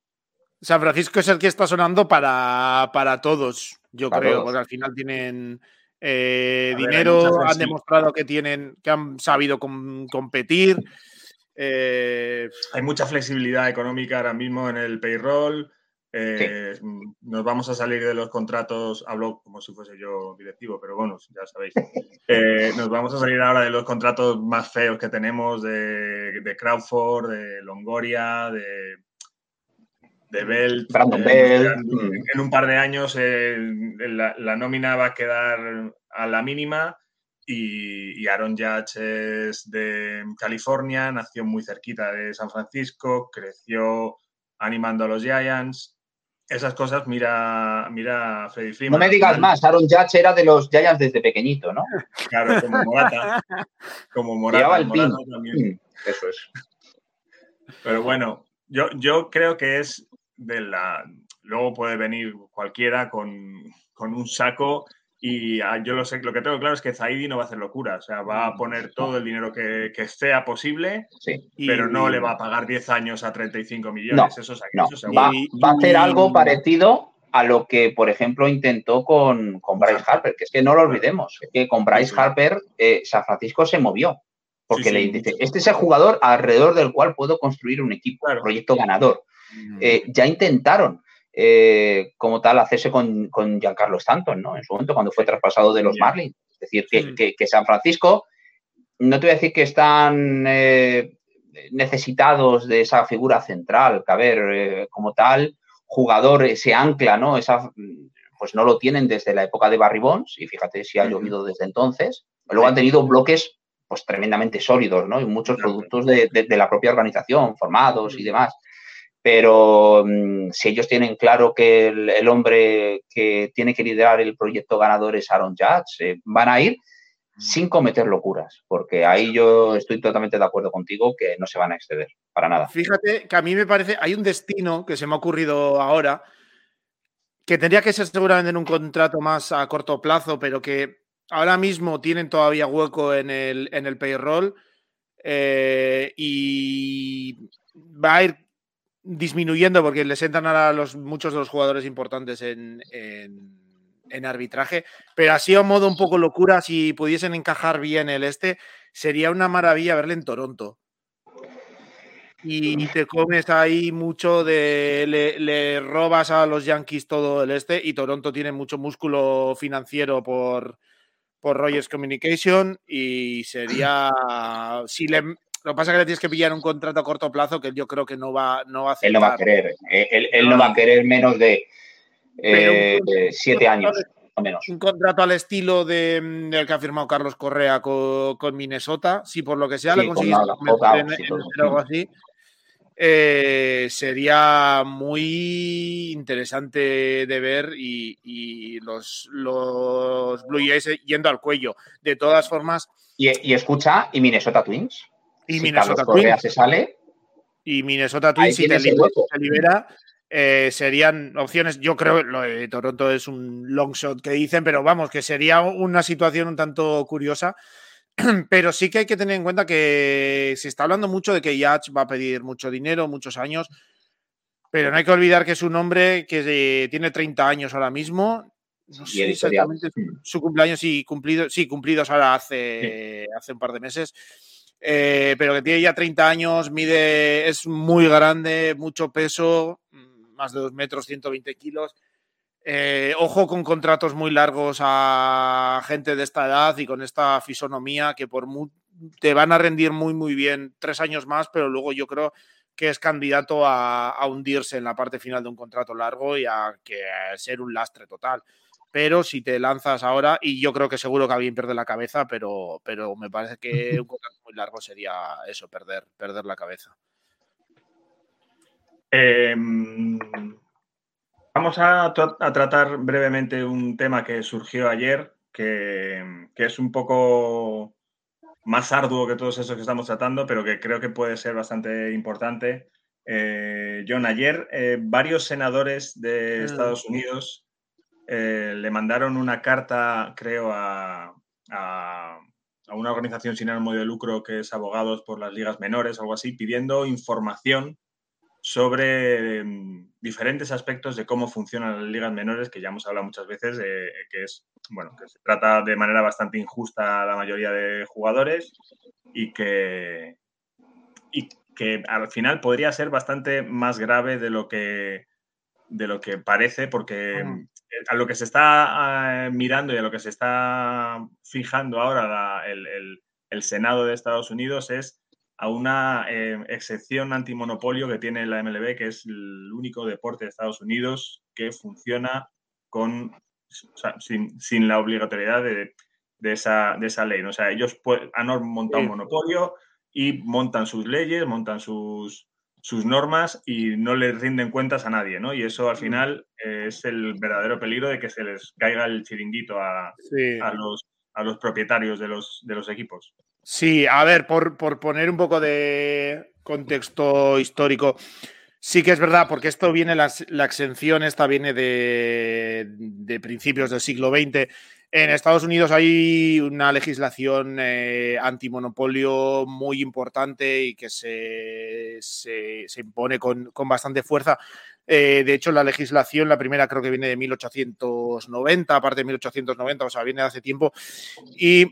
San Francisco es el que está sonando para, todos, yo creo, porque al final tienen eh, dinero, han demostrado que tienen, que han sabido competir. Hay mucha flexibilidad económica ahora mismo en el payroll. Eh, nos vamos a salir de los contratos, hablo como si fuese yo directivo, pero bueno, ya sabéis. (laughs) Eh, nos vamos a salir ahora de los contratos más feos que tenemos de, de Crawford, de Longoria, de, de Belt. Eh, en, un par de años la, nómina va a quedar a la mínima y, y Aaron Judge es de California, nació muy cerquita de San Francisco, creció animando a los Giants, esas cosas mira, mira Freddy Freeman. No me digas más, Aaron Judge era de los Giants desde pequeñito, ¿no? Claro, como Morata. Como Morata. el También. Eso es. Pero bueno, yo, yo creo que es de la. Luego puede venir cualquiera con, con un saco y ah, yo lo sé, lo que tengo claro es que Zaidi no va a hacer locura, o sea, va a poner todo el dinero que, sea posible, pero no le va a pagar 10 años a 35 millones. eso, va, a hacer algo parecido a lo que, por ejemplo, intentó con, con Bryce Harper, que es que no lo olvidemos, que con Bryce Harper eh, San Francisco se movió, porque le dice, este es el jugador alrededor del cual puedo construir un equipo, un proyecto ganador. Eh, ya intentaron eh, como tal hacerse con, con, Giancarlo Stanton, ¿no? En su momento, cuando fue traspasado de los Marlins. Es decir, que, San Francisco, no te voy a decir que están eh, necesitados de esa figura central, que a ver, eh, como tal, jugador, ese ancla, ¿no? Esa, pues no lo tienen desde la época de Barry Bonds, y fíjate si ha llovido desde entonces. Luego han tenido bloques pues tremendamente sólidos, ¿no? Y muchos productos de, de la propia organización, formados y demás pero mm, si ellos tienen claro que el, hombre que tiene que liderar el proyecto ganador es Aaron Judge, eh, van a ir mm. sin cometer locuras, porque ahí yo estoy totalmente de acuerdo contigo que no se van a exceder, para nada. Fíjate que a mí me parece, hay un destino que se me ha ocurrido ahora, que tendría que ser seguramente en un contrato más a corto plazo, pero que ahora mismo tienen todavía hueco en el, en el payroll eh, y va a ir disminuyendo porque les entran a los, muchos de los jugadores importantes en, arbitraje, pero así a modo un poco locura, si pudiesen encajar bien el este, sería una maravilla verle en Toronto. Y te comes ahí mucho de. Le, robas a los Yankees todo el este y Toronto tiene mucho músculo financiero por, por Rogers Communication y sería. Si le, lo que pasa es que le tienes que pillar un contrato a corto plazo que yo creo que no va, no va a hacer. Él no va a querer. Eh, él, no, va a querer menos de eh, siete años. Menos. Un contrato al estilo de, mm, del que ha firmado Carlos Correa con, Minnesota, si por lo que sea le consigues algo así, eh, sería muy interesante de ver y, los, los Blue Jays yendo al cuello. De todas formas. y escucha, ¿y Minnesota Twins? Y Minnesota Twins. se sale. Y Minnesota Twins, si te libera, eh, serían opciones. Yo creo lo de Toronto es un long shot que dicen, pero vamos, que sería una situación un tanto curiosa. (clears throat) Pero sí que hay que tener en cuenta que se está hablando mucho de que Yacht va a pedir mucho dinero, muchos años. Pero no hay que olvidar que es un hombre que tiene 30 años ahora mismo. No sé exactamente su cumpleaños y cumplido, sí, cumplidos ahora hace, hace un par de meses. Eh, pero que tiene ya 30 años, mide, es muy grande, mucho peso, más de 2 metros, 120 kilos. Eh, ojo con contratos muy largos a gente de esta edad y con esta fisonomía que por te van a rendir muy, muy bien tres años más, pero luego yo creo que es candidato a, hundirse en la parte final de un contrato largo y a, que, ser un lastre total. Pero si te lanzas ahora, y yo creo que seguro que alguien pierde la cabeza, pero, pero me parece que (laughs) un contrato muy largo sería eso, perder, perder la cabeza. Em, vamos a, tratar brevemente un tema que surgió ayer, que, es un poco más arduo que todos esos que estamos tratando, pero que creo que puede ser bastante importante. Eh, John, ayer eh, varios senadores de mm. Estados Unidos eh, le mandaron una carta, creo, a, a, una organización sin ánimo de lucro que es Abogados por las Ligas Menores, algo así, pidiendo información sobre mm, diferentes aspectos de cómo funcionan las ligas menores, que ya hemos hablado muchas veces, que es, bueno, que se trata de manera bastante injusta a la mayoría de jugadores y que, y que al final podría ser bastante más grave de lo que, de lo que parece, porque a lo que se está ah, mirando y a lo que se está fijando ahora el, el Senado de Estados Unidos es a una eh, excepción antimonopolio que tiene la MLB, que es el único deporte de Estados Unidos que funciona con, sin, la obligatoriedad de, esa, de esa ley. O sea, ellos han montado un monopolio y montan sus leyes, montan sus, sus normas y no les rinden cuentas a nadie, ¿no? Y eso al mm. final es el verdadero peligro de que se les caiga el chiringuito a, a, los, a los propietarios de los, de los equipos. Sí, a ver, por, poner un poco de contexto histórico, sí que es verdad, porque esto viene, la, exención esta viene de, principios del siglo XX. En Estados Unidos hay una legislación eh, antimonopolio muy importante y que se, se, impone con, bastante fuerza. Eh, de hecho, la legislación, la primera creo que viene de 1890, aparte de 1890, o sea, viene de hace tiempo. Y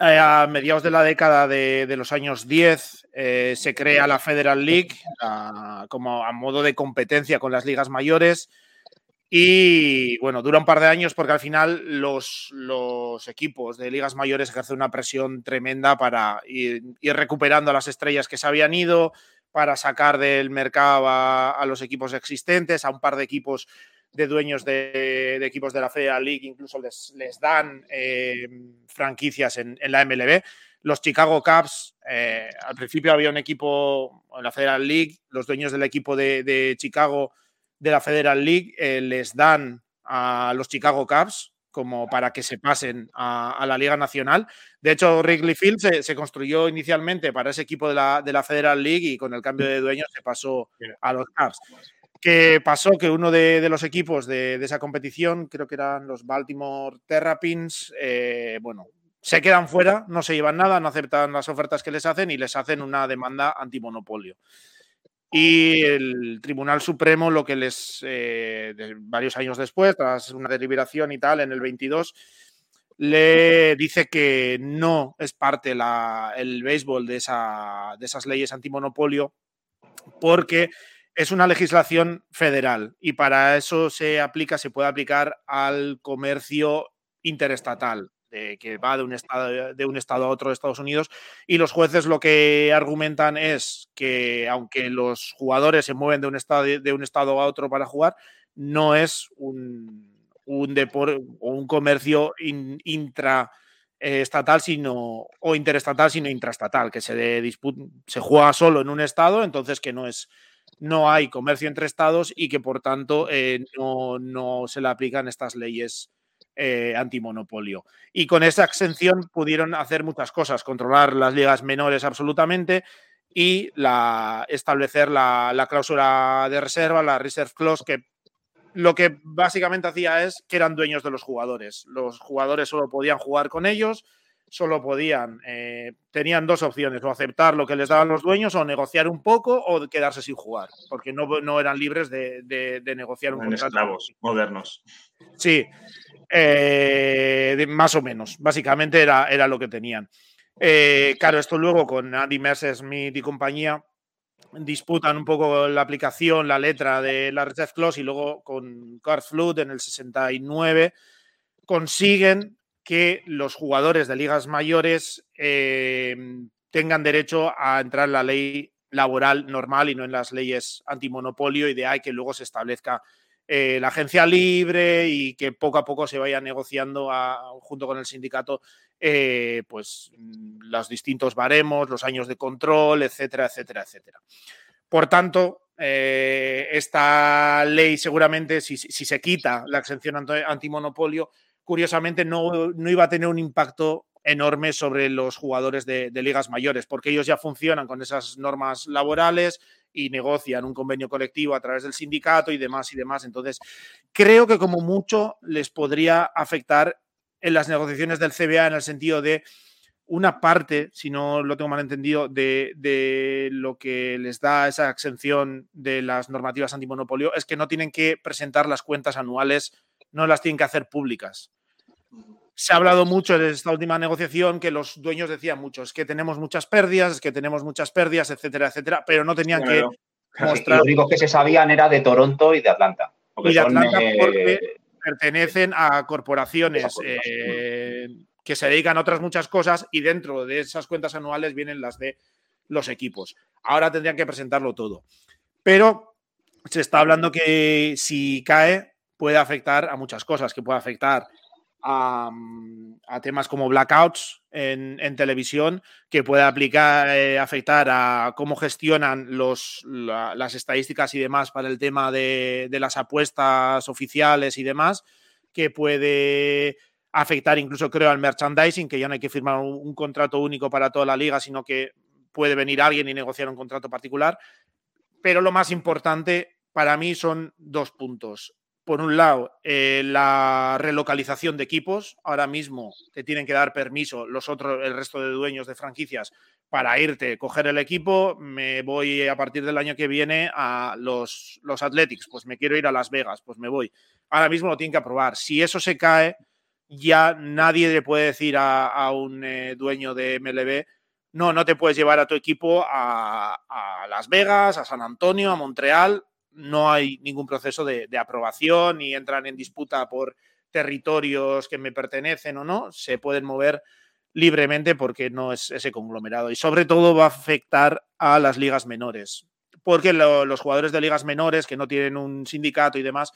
eh, a mediados de la década de, los años 10 eh, se crea la Federal League como a modo de competencia con las ligas mayores y bueno, dura un par de años porque al final los, los equipos de ligas mayores ejercen una presión tremenda para ir, recuperando a las estrellas que se habían ido, para sacar del mercado a los equipos existentes, a un par de equipos de dueños de, equipos de la Federal League, incluso les, dan eh, franquicias en, la MLB. Los Chicago Cubs, eh, al principio había un equipo en la Federal League, los dueños del equipo de, Chicago de la Federal League eh, les dan a los Chicago Cubs como para que se pasen a, la Liga Nacional. De hecho, Wrigley Field se, construyó inicialmente para ese equipo de la, de la, Federal League y con el cambio de dueños se pasó a los Cubs que pasó que uno de, los equipos de, esa competición, creo que eran los Baltimore Terrapins, eh, bueno, se quedan fuera, no se llevan nada, no aceptan las ofertas que les hacen y les hacen una demanda antimonopolio. Y el Tribunal Supremo, lo que les, eh, varios años después, tras una deliberación y tal, en el 22, le dice que no es parte la, el béisbol de, de esas leyes antimonopolio porque es una legislación federal y para eso se aplica, se puede aplicar al comercio interestatal, que va de un, estado, de un estado a otro de Estados Unidos. Y los jueces lo que argumentan es que aunque los jugadores se mueven de un estado, de un estado a otro para jugar, no es un, un deporte o un comercio intraestatal sino o interestatal sino intraestatal que se se juega solo en un estado entonces que no es no hay comercio entre estados y que por tanto eh, no, se le aplican estas leyes eh, antimonopolio. Y con esa exención pudieron hacer muchas cosas, controlar las ligas menores absolutamente y la, establecer la, cláusula de reserva, la reserve clause, que lo que básicamente hacía es que eran dueños de los jugadores. Los jugadores solo podían jugar con ellos, solo podían, eh, tenían dos opciones, o aceptar lo que les daban los dueños o negociar un poco o quedarse sin jugar, porque no, no eran libres de, negociar un contrato. esclavos modernos. Sí, eh, más o menos, básicamente era, era lo que tenían. Eh, claro, esto luego con Andy Messersmith y compañía disputan un poco la aplicación, la letra de la Reserve Clause y luego con Card Flood en el 69 consiguen que los jugadores de ligas mayores em, tengan derecho a entrar en la ley laboral normal y no en las leyes antimonopolio y de ahí que luego se establezca eh, la agencia libre y que poco a poco se vaya negociando junto con el sindicato eh, pues mm, los distintos baremos, los años de control, etcétera, etcétera, etcétera. Por tanto, eh, esta ley seguramente, si, se quita la exención antimonopolio, curiosamente no, iba a tener un impacto enorme sobre los jugadores de, ligas mayores, porque ellos ya funcionan con esas normas laborales y negocian un convenio colectivo a través del sindicato y demás y demás. Entonces, creo que como mucho les podría afectar en las negociaciones del CBA en el sentido de una parte, si no lo tengo mal entendido, de, lo que les da esa exención de las normativas antimonopolio es que no tienen que presentar las cuentas anuales, no las tienen que hacer públicas. Se ha hablado mucho en esta última negociación que los dueños decían mucho, es que tenemos muchas pérdidas, es que tenemos muchas pérdidas, etcétera, etcétera, pero no tenían que mostrar. Lo único que se sabían era de Toronto y de Atlanta. Y de Atlanta eh, porque pertenecen a corporaciones eh, que se dedican a otras muchas cosas y dentro de esas cuentas anuales vienen las de los equipos. Ahora tendrían que presentarlo todo. Pero se está hablando que si cae puede afectar a muchas cosas, que puede afectar A, temas como blackouts en, televisión, que puede aplicar, eh, afectar a cómo gestionan los, las estadísticas y demás para el tema de, las apuestas oficiales y demás, que puede afectar incluso creo al merchandising, que ya no hay que firmar un, contrato único para toda la liga, sino que puede venir alguien y negociar un contrato particular. Pero lo más importante para mí son dos puntos por un lado, eh, la relocalización de equipos. Ahora mismo te tienen que dar permiso los otros, el resto de dueños de franquicias para irte, coger el equipo. Me voy a partir del año que viene a los, los Athletics, pues me quiero ir a Las Vegas, pues me voy. Ahora mismo lo tienen que aprobar. Si eso se cae, ya nadie le puede decir a, un eh, dueño de MLB, no, no te puedes llevar a tu equipo a, a Las Vegas, a San Antonio, a Montreal, no hay ningún proceso de, aprobación ni entran en disputa por territorios que me pertenecen o no, se pueden mover libremente porque no es ese conglomerado. Y sobre todo va a afectar a las ligas menores, porque los jugadores de ligas menores que no tienen un sindicato y demás,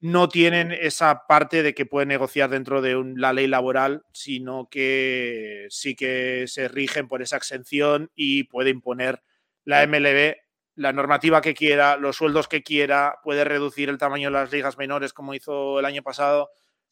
no tienen esa parte de que pueden negociar dentro de la ley laboral, sino que sí que se rigen por esa exención y puede imponer la MLB la normativa que quiera, los sueldos que quiera, puede reducir el tamaño de las ligas menores como hizo el año pasado,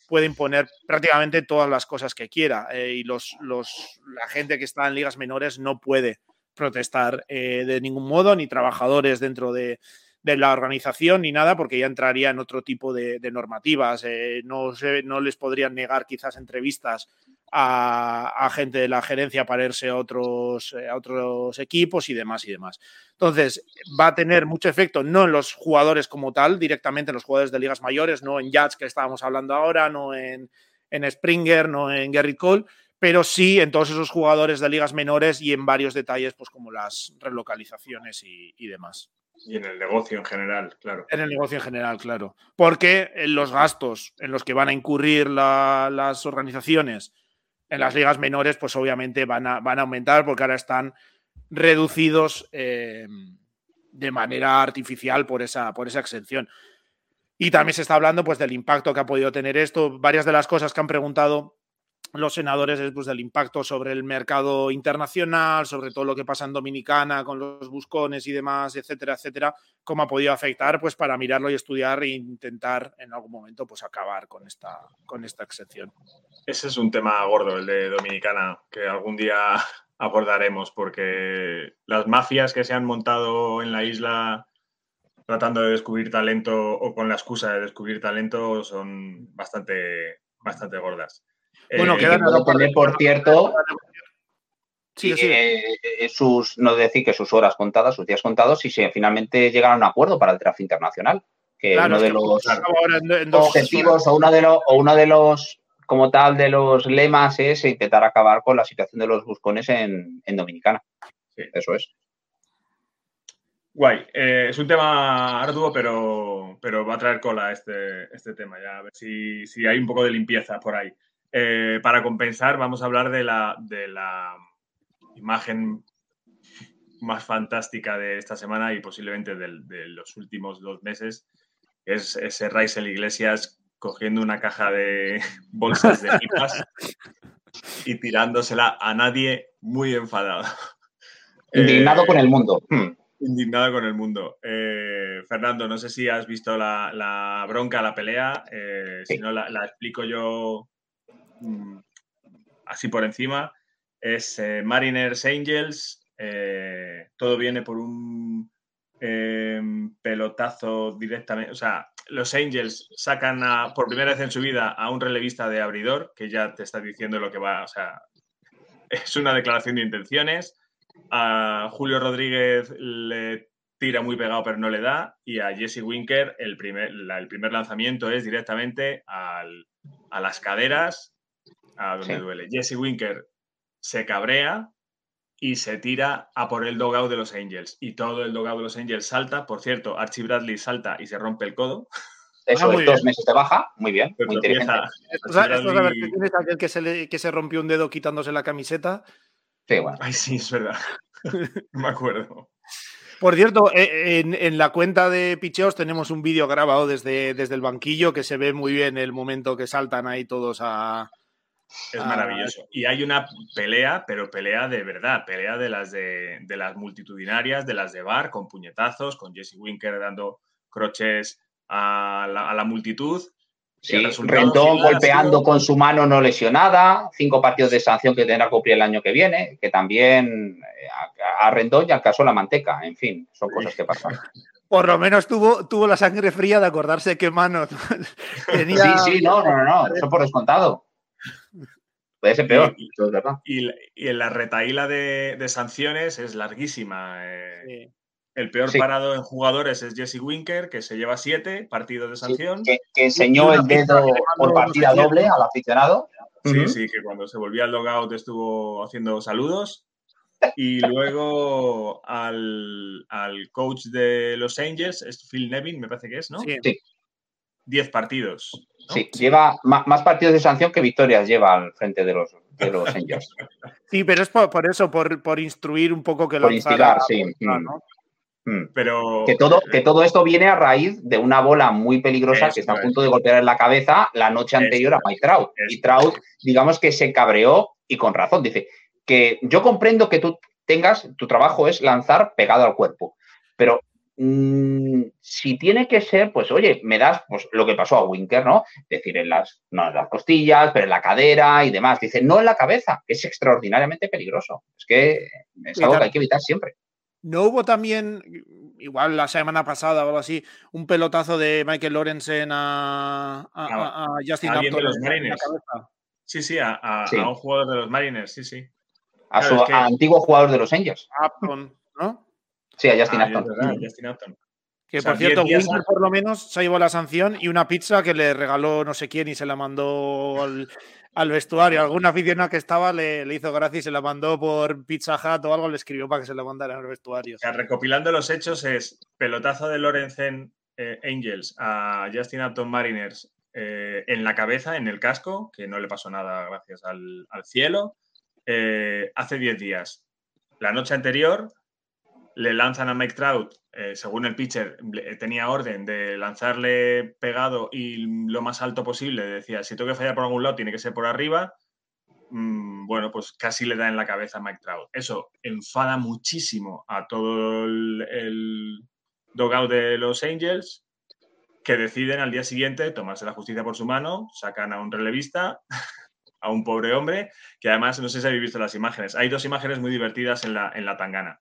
puede imponer prácticamente todas las cosas que quiera eh, y los, los, la gente que está en ligas menores no puede protestar eh, de ningún modo, ni trabajadores dentro de, de la organización ni nada, porque ya entraría en otro tipo de, normativas. Eh, no, no les podrían negar quizás entrevistas a, gente de la gerencia para irse a otros, eh, a otros equipos y demás y demás. Entonces, va a tener mucho efecto no en los jugadores como tal, directamente en los jugadores de ligas mayores, no en Jazz que estábamos hablando ahora, no en, en Springer, no en Gary Cole, pero sí en todos esos jugadores de ligas menores y en varios detalles, pues como las relocalizaciones y demás. Y en el negocio en general, claro. En el negocio en general, claro. Porque los gastos en los que van a incurrir las organizaciones en las ligas menores, pues obviamente van a, van a aumentar porque ahora están reducidos eh, de manera artificial por esa, por esa exención. Y también se está hablando pues, del impacto que ha podido tener esto. Varias de las cosas que han preguntado los senadores después del impacto sobre el mercado internacional, sobre todo lo que pasa en Dominicana con los buscones y demás, etcétera, etcétera, cómo ha podido afectar, pues para mirarlo y estudiar e intentar en algún momento pues acabar con esta, con esta excepción. Ese es un tema gordo, el de Dominicana, que algún día (laughs) abordaremos, porque las mafias que se han montado en la isla tratando de descubrir talento o con la excusa de descubrir talento son bastante, bastante gordas. Bueno, queda puede por cierto, Sí, sí. Eh, sus, no decir que sus horas contadas, sus días contados, si se finalmente llegaron a un acuerdo para el tráfico internacional. Que uno de los objetivos o uno de o uno de los, como tal, de los lemas es intentar acabar con la situación de los buscones en, Dominicana. Eso es. Guay. Eh, es un tema arduo, pero, pero va a traer cola este, este tema. Ya a ver si, si hay un poco de limpieza por ahí. Eh, para compensar, vamos a hablar de la, de la imagen más fantástica de esta semana y posiblemente de, los últimos dos meses es ese Raisel Iglesias cogiendo una caja de (laughs) bolsas de pipas y tirándosela a nadie muy enfadado. Indignado con el mundo. Hmm. Indignado con el mundo. Eh, Fernando, no sé si has visto la, bronca, la pelea. Eh, si no, la, explico yo así por encima es eh, Mariners Angels. Eh, todo viene por un em, pelotazo directamente. O sea, los Angels sacan por primera vez en su vida a un relevista de abridor, que ya te está diciendo lo que va. O sea, es una declaración de intenciones. A Julio Rodríguez le tira muy pegado, pero no le da. Y a Jesse Winker, el primer, el primer lanzamiento es directamente a las caderas, a donde duele. Jesse Winker se cabrea y se tira a por el dogout de los Angels. Y todo el dogout de los Angels salta. Por cierto, Archie Bradley salta y se rompe el codo. Eso ah, es dos meses de baja, muy bien, muy inteligente. Esto, es aquel que se, que se rompió un dedo quitándose la camiseta. Sí, bueno. Ay, sí, es verdad. (laughs) me acuerdo. Por cierto, eh, en, en, la cuenta de Picheos tenemos un vídeo grabado desde, desde el banquillo que se ve muy bien el momento que saltan ahí todos a, es ah, maravilloso. Y hay una pelea, pero pelea de verdad, pelea de las de, las multitudinarias, de las de bar, con puñetazos, con Jesse Winker dando croches a la, multitud. Sí, Rendón golpeando con su mano no lesionada, cinco partidos de sanción que tendrá que cumplir el año que viene, que también eh, a, Rendón ya caso la manteca, en fin, son cosas que pasan. (laughs) Por lo menos tuvo, tuvo la sangre fría de acordarse qué mano (laughs) tenía. Sí, sí, no, no, no, eso por descontado. Puede ser peor, y, en la retaíla de, sanciones es larguísima. Eh. El peor parado en jugadores es Jesse Winker, que se lleva siete partidos de sanción. que, enseñó el dedo por partida doble al aficionado. Sí, sí, que cuando se volvía al logout estuvo haciendo saludos. Y luego al, coach de los Angels, es Phil Nevin, me parece que es, ¿no? Sí. Diez partidos. Sí, lleva más, partidos de sanción que victorias lleva al frente de los, de los (laughs) Angels. Sí, pero es por, eso, por, instruir un poco que lo Por instigar, sí. Mm. Mm. Pero que todo, que todo esto viene a raíz de una bola muy peligrosa que está a punto de golpear en la cabeza la noche anterior a Mike Trout. Y Trout, digamos que se cabreó y con razón. Dice que yo comprendo que tú tengas, tu trabajo es lanzar pegado al cuerpo, pero Mm, si tiene que ser, pues oye, me das pues, lo que pasó a Winker, ¿no? Es decir, en las, no en las costillas, pero en la cadera y demás. Dice, no en la cabeza, que es extraordinariamente peligroso. Es que es algo que hay que evitar siempre. ¿No hubo también, igual la semana pasada o algo así, un pelotazo de Michael Lorenzen a, a, Justin Upton? los Mariners. Sí, sí a, un jugador de los Mariners, sí, sí. A su antiguo jugador de los Angels. Upton, ¿no? Sí, a Justin, Upton. Que por cierto, Winter por lo menos se llevó la sanción y una pizza que le regaló no sé quién y se la mandó al, vestuario. Algún aficionado que estaba le, hizo gracia y se la mandó por Pizza Hut o algo, le escribió para que se la mandara al vestuario. O sea, recopilando los hechos es pelotazo de Lorenzen eh, Angels a Justin Upton Mariners eh, en la cabeza, en el casco, que no le pasó nada gracias al, cielo, eh, hace 10 días. La noche anterior le lanzan a Mike Trout, eh, según el pitcher, tenía orden de lanzarle pegado y lo más alto posible. Decía, si tengo que fallar por algún lado, tiene que ser por arriba. Mm, bueno, pues casi le da en la cabeza a Mike Trout. Eso enfada muchísimo a todo el, el dogout de los Angels, que deciden al día siguiente tomarse la justicia por su mano, sacan a un relevista, (laughs) a un pobre hombre, que además, no sé si habéis visto las imágenes, hay dos imágenes muy divertidas en la, en la tangana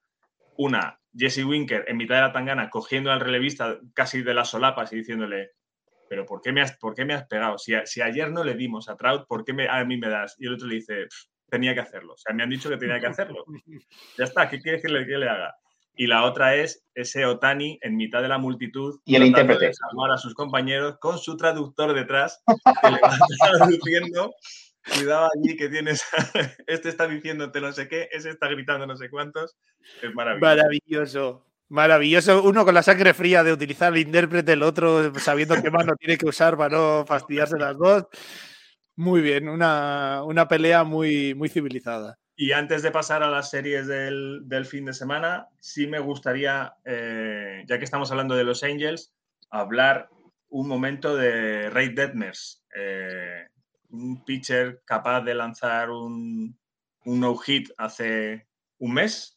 una, Jesse Winker en mitad de la tangana cogiendo al relevista casi de las solapas y diciéndole, pero ¿por qué me has, por qué me has pegado? Si, si ayer no le dimos a Trout, ¿por qué me, a mí me das? Y el otro le dice, tenía que hacerlo. O sea, me han dicho que tenía que hacerlo. (laughs) Ya está, ¿qué quieres que le, que le haga? Y la otra es ese Otani en mitad de la multitud. Y el intérprete. De salvar a sus compañeros con su traductor detrás, que le va traduciendo. Cuidado allí que tienes. (laughs) Este está diciéndote no sé qué, ese está gritando no sé cuántos. Es maravilloso. Maravilloso. Maravilloso. Uno con la sangre fría de utilizar el intérprete, el otro sabiendo qué mano tiene que usar para no fastidiarse las dos. Muy bien, una, una pelea muy, muy civilizada. Y antes de pasar a las series del, del fin de semana, sí me gustaría, eh, ya que estamos hablando de los Angels, hablar un momento de Ray Detmers, eh, un pitcher capaz de lanzar un, un no-hit hace un mes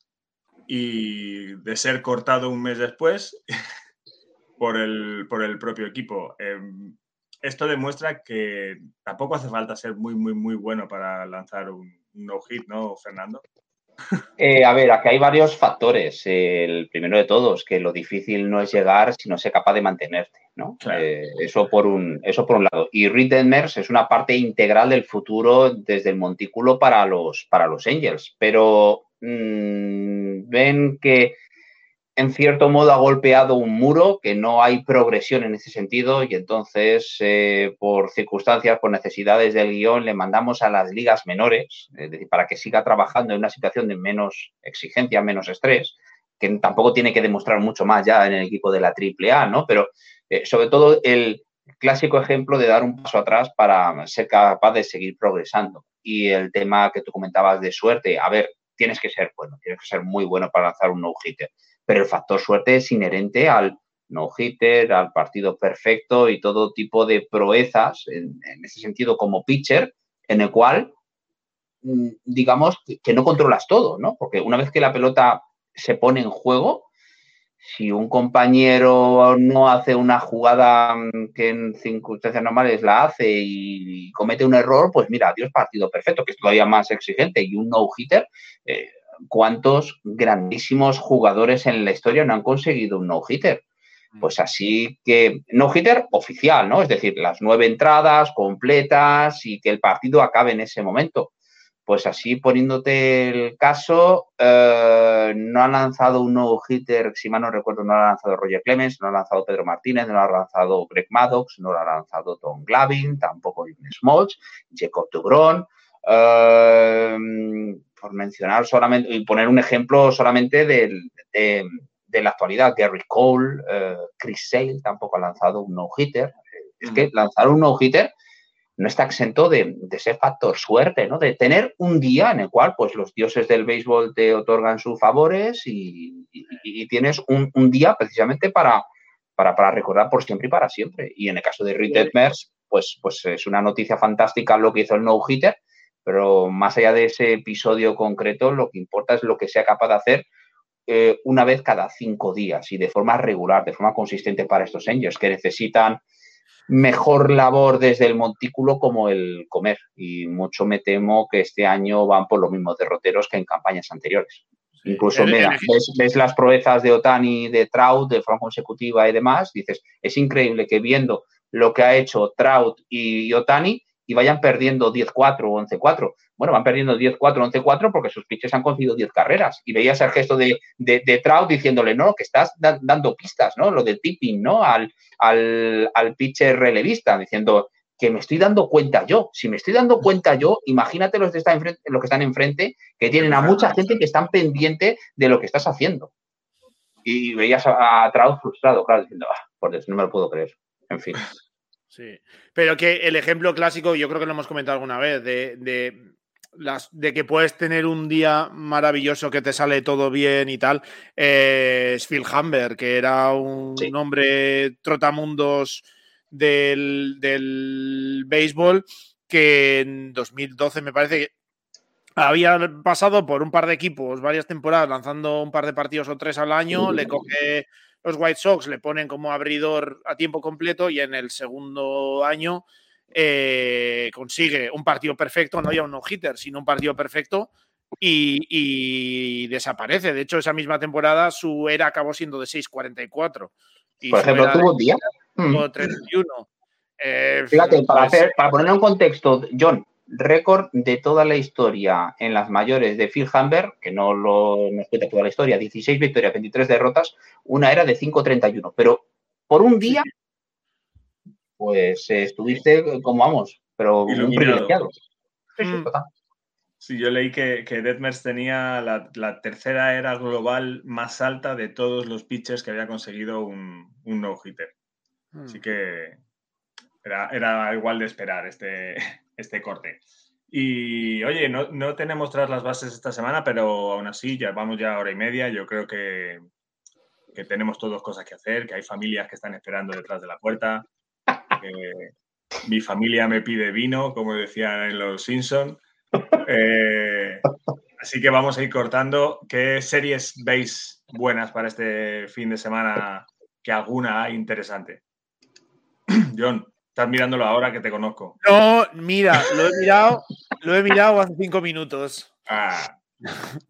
y de ser cortado un mes después (laughs) por el, por el propio equipo. Em, esto demuestra que tampoco hace falta ser muy, muy, muy bueno para lanzar un, no hit, ¿no, Fernando? Eh, a ver, aquí hay varios factores. El primero de todos, que lo difícil no es llegar, sino ser capaz de mantenerte, ¿no? Eh, eso, por un, eso por un lado. Y Reed es una parte integral del futuro desde el montículo para los, para los Angels. Pero mm, ven que en cierto modo ha golpeado un muro, que no hay progresión en ese sentido y entonces eh, por circunstancias, por necesidades del guion, le mandamos a las ligas menores, es decir, para que siga trabajando en una situación de menos exigencia, menos estrés, que tampoco tiene que demostrar mucho más ya en el equipo de la AAA, ¿no? Pero eh, sobre todo el clásico ejemplo de dar un paso atrás para ser capaz de seguir progresando. Y el tema que tú comentabas de suerte, a ver, tienes que ser bueno, tienes que ser muy bueno para lanzar un no-hitter pero el factor suerte es inherente al no-hitter, al partido perfecto y todo tipo de proezas, en, ese sentido, como pitcher, en el cual, mm, digamos, que no controlas todo, ¿no? Porque una vez que la pelota se pone en juego, si un compañero no hace una jugada mm, que en circunstancias normales la hace y comete un error, pues mira, adiós partido perfecto, que es todavía más exigente y un no-hitter, eh, cuántos grandísimos jugadores en la historia no han conseguido un no-hitter. Mm. Pues así que no-hitter oficial, ¿no? Es decir, las nueve entradas completas y que el partido acabe en ese momento. Pues así, poniéndote el caso, eh, no ha lanzado un no-hitter, si mal no recuerdo, no lo ha lanzado Roger Clemens, no lo ha lanzado Pedro Martínez, no lo ha lanzado Greg Maddox, no lo ha lanzado Tom Glavin, tampoco Smoltz, Jacob Dubron. Eh, por mencionar solamente y poner un ejemplo solamente de, la actualidad, Gary Cole, eh, Chris Sale tampoco ha lanzado un no-hitter. Es que lanzar un no-hitter no está exento de, de, ser factor suerte, ¿no? De tener un día en el cual, pues, los dioses del béisbol te otorgan sus favores y, tienes un, día precisamente para, para, recordar por siempre y para siempre. Y en el caso de Reed Detmers, pues, pues es una noticia fantástica lo que hizo el no-hitter, pero más allá de ese episodio concreto, lo que importa es lo que sea capaz de hacer eh, una vez cada cinco días y de forma regular, de forma consistente para estos angels que necesitan mejor labor desde el montículo como el comer. Y mucho me temo que este año van por los mismos derroteros que en campañas anteriores. Incluso ves, las proezas de Otani, de Trout, de forma consecutiva y demás, dices, es increíble que viendo lo que ha hecho Trout y Otani, y vayan perdiendo 10-4 o 11-4. Bueno, van perdiendo 10-4 o 11-4 porque sus pitches han conseguido 10 carreras. Y veías el gesto de, de, Trout diciéndole, no, que estás dando pistas, ¿no? Lo de tipping, ¿no? Al, al, al pitcher relevista, diciendo que me estoy dando cuenta yo. Si me estoy dando cuenta yo, imagínate los, que están enfrente, los que están enfrente, que tienen a mucha gente que están pendiente de lo que estás haciendo. Y veías a, Trout frustrado, claro, diciendo, ah, por Dios, no me lo puedo creer. En fin. Sí, pero que el ejemplo clásico, yo creo que lo hemos comentado alguna vez, de, las, de que puedes tener un día maravilloso que te sale todo bien y tal, eh, es Phil Humber, que era un hombre trotamundos del, del béisbol que en 2012 me parece que había pasado por un par de equipos varias temporadas lanzando un par de partidos o tres al año, le coge los White Sox le ponen como abridor a tiempo completo y en el segundo año eh, consigue un partido perfecto, no ya un no-hitter, sino un partido perfecto y, desaparece. De hecho, esa misma temporada su era acabó siendo de 6.44. Por ejemplo, tuvo un día. 31. Eh, Fíjate, para, pues hacer, para ponerlo en contexto, John, récord de toda la historia en las mayores de Phil Hamber, que no lo nos cuenta toda la historia, 16 victorias, 23 derrotas, una era de 5.31. Pero por un día, pues estuviste como vamos, pero un privilegiado. Mm. Sí, yo leí que, que Detmers tenía la, tercera era global más alta de todos los pitchers que había conseguido un, un no-hitter. Así mm. que era, era, igual de esperar este, este corte. Y oye, no, no, tenemos tras las bases esta semana, pero aún así ya vamos ya a hora y media. Yo creo que, que tenemos todos cosas que hacer, que hay familias que están esperando detrás de la puerta. (laughs) mi familia me pide vino, como decían en los Simpsons. Eh, así que vamos a ir cortando. ¿Qué series veis buenas para este fin de semana? Que alguna interesante. (clears throat) John. Estás mirándolo ahora que te conozco. No, mira, lo he mirado, lo he mirado hace cinco minutos. Ah. (laughs)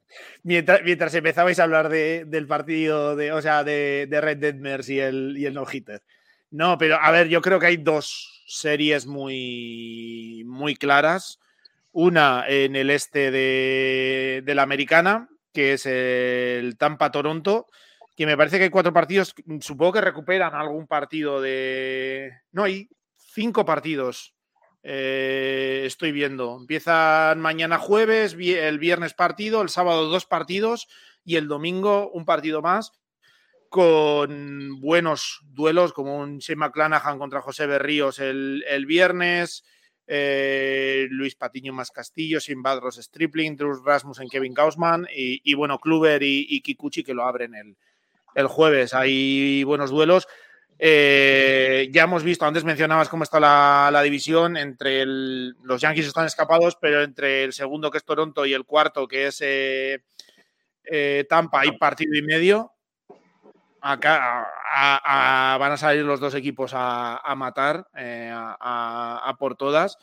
mientras, mientras, empezabais a hablar del partido de, o sea, de, Red Dead y el, y el No-Hitter. No, pero a ver, yo creo que hay dos series muy, muy claras. Una en el este de, de la americana, que es el Tampa-Toronto, que me parece que hay cuatro partidos, supongo que recuperan algún partido de... No, hay cinco partidos. Eh, estoy viendo. Empiezan mañana jueves, el viernes partido, el sábado dos partidos y el domingo un partido más con buenos duelos como un Shane McClanahan contra José Berríos el, viernes, eh, Luis Patiño más Castillo, Sin Badros Stripling, Drew Rasmussen, Kevin Gaussman y, bueno, Kluber y, Kikuchi que lo abren el, el jueves. Hay buenos duelos. Eh, ya hemos visto, antes mencionabas cómo está la, división, entre los Yankees están escapados, pero entre el segundo que es Toronto y el cuarto que es eh, eh, Tampa hay partido y medio. Acá van a salir los dos equipos a, matar, a, por todas.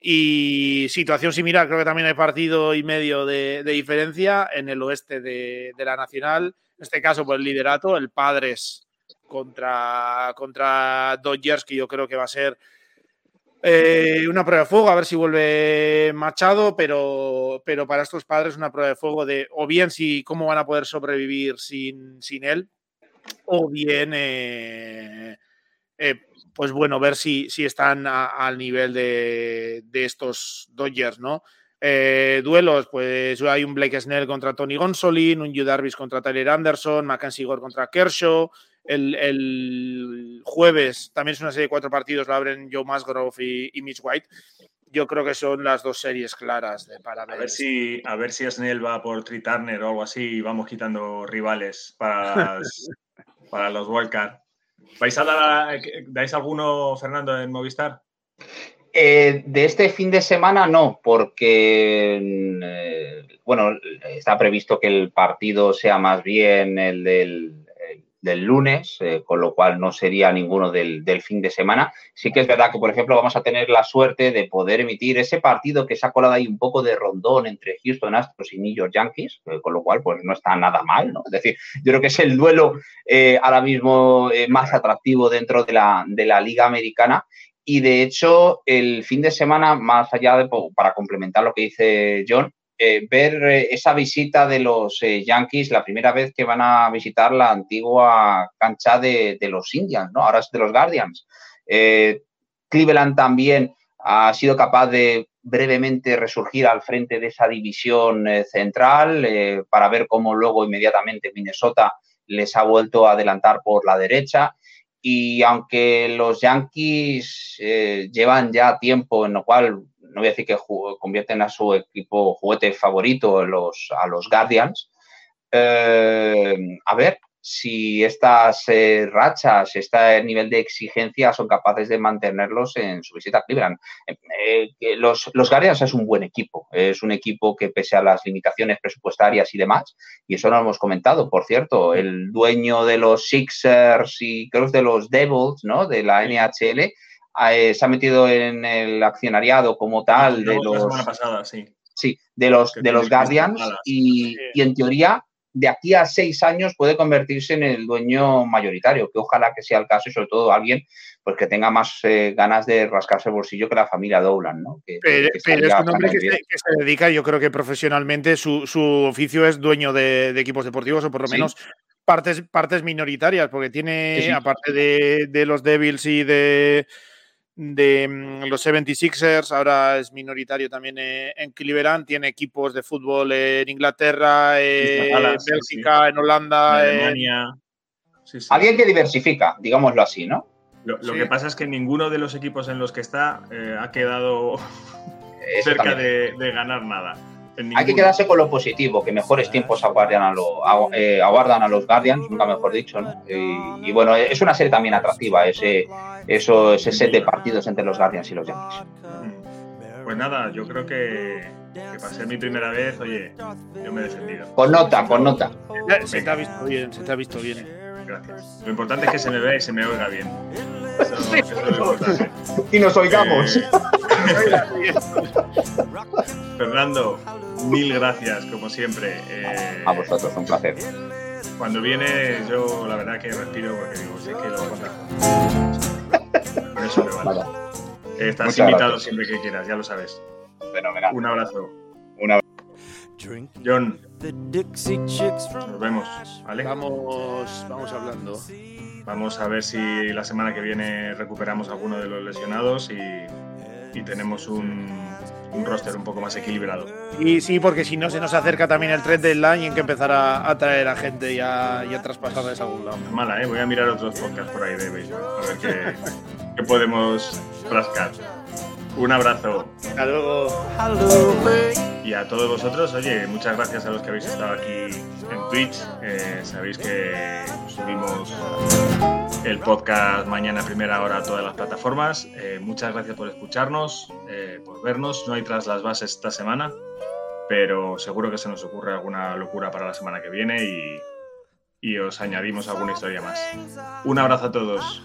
Y situación similar, creo que también hay partido y medio de, diferencia en el oeste de, de, la Nacional. En este caso, por el liderato, el Padres contra, contra Dodgers, que yo creo que va a ser eh, una prueba de fuego, a ver si vuelve Machado, pero, pero para estos padres una prueba de fuego de o bien si cómo van a poder sobrevivir sin, sin él, o bien eh, eh, pues bueno, ver si, si están al nivel de, de, estos Dodgers, ¿no? duelos, pues hay un Blake Snell contra Tony Gonsolin, un Yu Darvis contra Tyler Anderson, Mackenzie Gore contra Kershaw, el, jueves también es una serie de cuatro partidos, la abren Joe Musgrove y, Mitch White. Yo creo que son las dos series claras de, para ver. A ver si, a ver si Snell va por Tri Turner o algo así y vamos quitando rivales para, (laughs) para los Wildcard. ¿Vais a dar, dais alguno, Fernando, en Movistar? Eh, de este fin de semana no, porque eh, bueno, está previsto que el partido sea más bien el del del lunes, eh, con lo cual no sería ninguno del, fin de semana. Sí que es verdad que, por ejemplo, vamos a tener la suerte de poder emitir ese partido que se ha colado ahí un poco de rondón entre Houston Astros y New York Yankees, eh, con lo cual pues no está nada mal, ¿no? Es decir, yo creo que es el duelo eh, ahora mismo más atractivo dentro de la, de la Liga Americana. Y de hecho, el fin de semana, más allá de, para complementar lo que dice John, eh, ver eh, esa visita de los eh, Yankees, la primera vez que van a visitar la antigua cancha de, los Indians, ¿no? Ahora es de los Guardians. Cleveland también ha sido capaz de brevemente resurgir al frente de esa división central para ver cómo luego inmediatamente Minnesota les ha vuelto a adelantar por la derecha. Y aunque los Yankees llevan ya tiempo en lo cual no voy a decir que convierten a su equipo juguete favorito los, a los Guardians. Eh, a ver si estas eh, rachas, este nivel de exigencia son capaces de mantenerlos en su visita a Cleveland. Eh, los, los, Guardians es un buen equipo, es un equipo que pese a las limitaciones presupuestarias y demás, y eso lo hemos comentado, por cierto, el dueño de los Sixers y creo que de los Devils, ¿no? De la NHL, eh, se ha metido en el accionariado como tal de los. pasada, sí. Sí, de los, de los Guardians y, en teoría de aquí a seis años puede convertirse en el dueño mayoritario, que ojalá que sea el caso y sobre todo alguien pues que tenga más eh, ganas de rascarse el bolsillo que la familia Dowland, ¿no? pero, es un hombre que se, dedica, yo creo que profesionalmente su, oficio es dueño de, equipos deportivos o por lo menos partes, partes minoritarias, porque tiene, aparte de, de los Devils y de de mm, los 76ers, ahora es minoritario también eh, en Cleveland, tiene equipos de fútbol en Inglaterra, en Bélgica, en Holanda, en Alemania. Alguien que diversifica, digámoslo así, ¿no? Lo, que pasa es que ninguno de los equipos en los que está eh, ha quedado (laughs) cerca de, ganar nada. Hay que quedarse con lo positivo, que mejores tiempos aguardan a, eh, aguardan a los Guardians, nunca mejor dicho. ¿no? Y, bueno, es una serie también atractiva, ese, eso, ese set de partidos entre los Guardians y los Yankees. Pues nada, yo creo que, que para ser mi primera vez, oye, yo me he defendido. Con nota, con nota. Se te ha visto bien, se te ha visto bien. Gracias. Lo importante es que se me vea y se me oiga bien. y nos oigamos. Eh, (laughs) Fernando, mil gracias, como siempre. Eh, a vosotros, un placer. Cuando viene, yo la verdad que respiro porque digo, sé que lo voy a contar. Por eso me vale. Estás invitado siempre que quieras, ya lo sabes. Fenomenal. Un abrazo. Un abrazo. John, nos vemos, ¿vale? Vamos, vamos hablando. Vamos a ver si la semana que viene recuperamos alguno de los lesionados y, tenemos un, roster un poco más equilibrado. Y sí, porque si no se nos acerca también el trend deadline y hay que empezar a, traer a gente y a, y a traspasarles a algún lado. Mala, ¿eh? Voy a mirar otros podcasts por ahí de béisbol, a ver qué, qué podemos rascar. Un abrazo. Hasta luego. Y a todos vosotros, oye, muchas gracias a los que habéis estado aquí en Twitch. Eh, sabéis que subimos el podcast mañana a primera hora a todas las plataformas. Eh, muchas gracias por escucharnos, eh, por vernos. No hay tras las bases esta semana, pero seguro que se nos ocurre alguna locura para la semana que viene y, y os añadimos alguna historia más. Un abrazo a todos.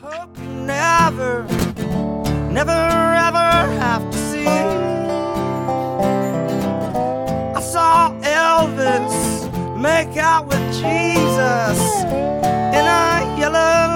make out with Jesus in a yellow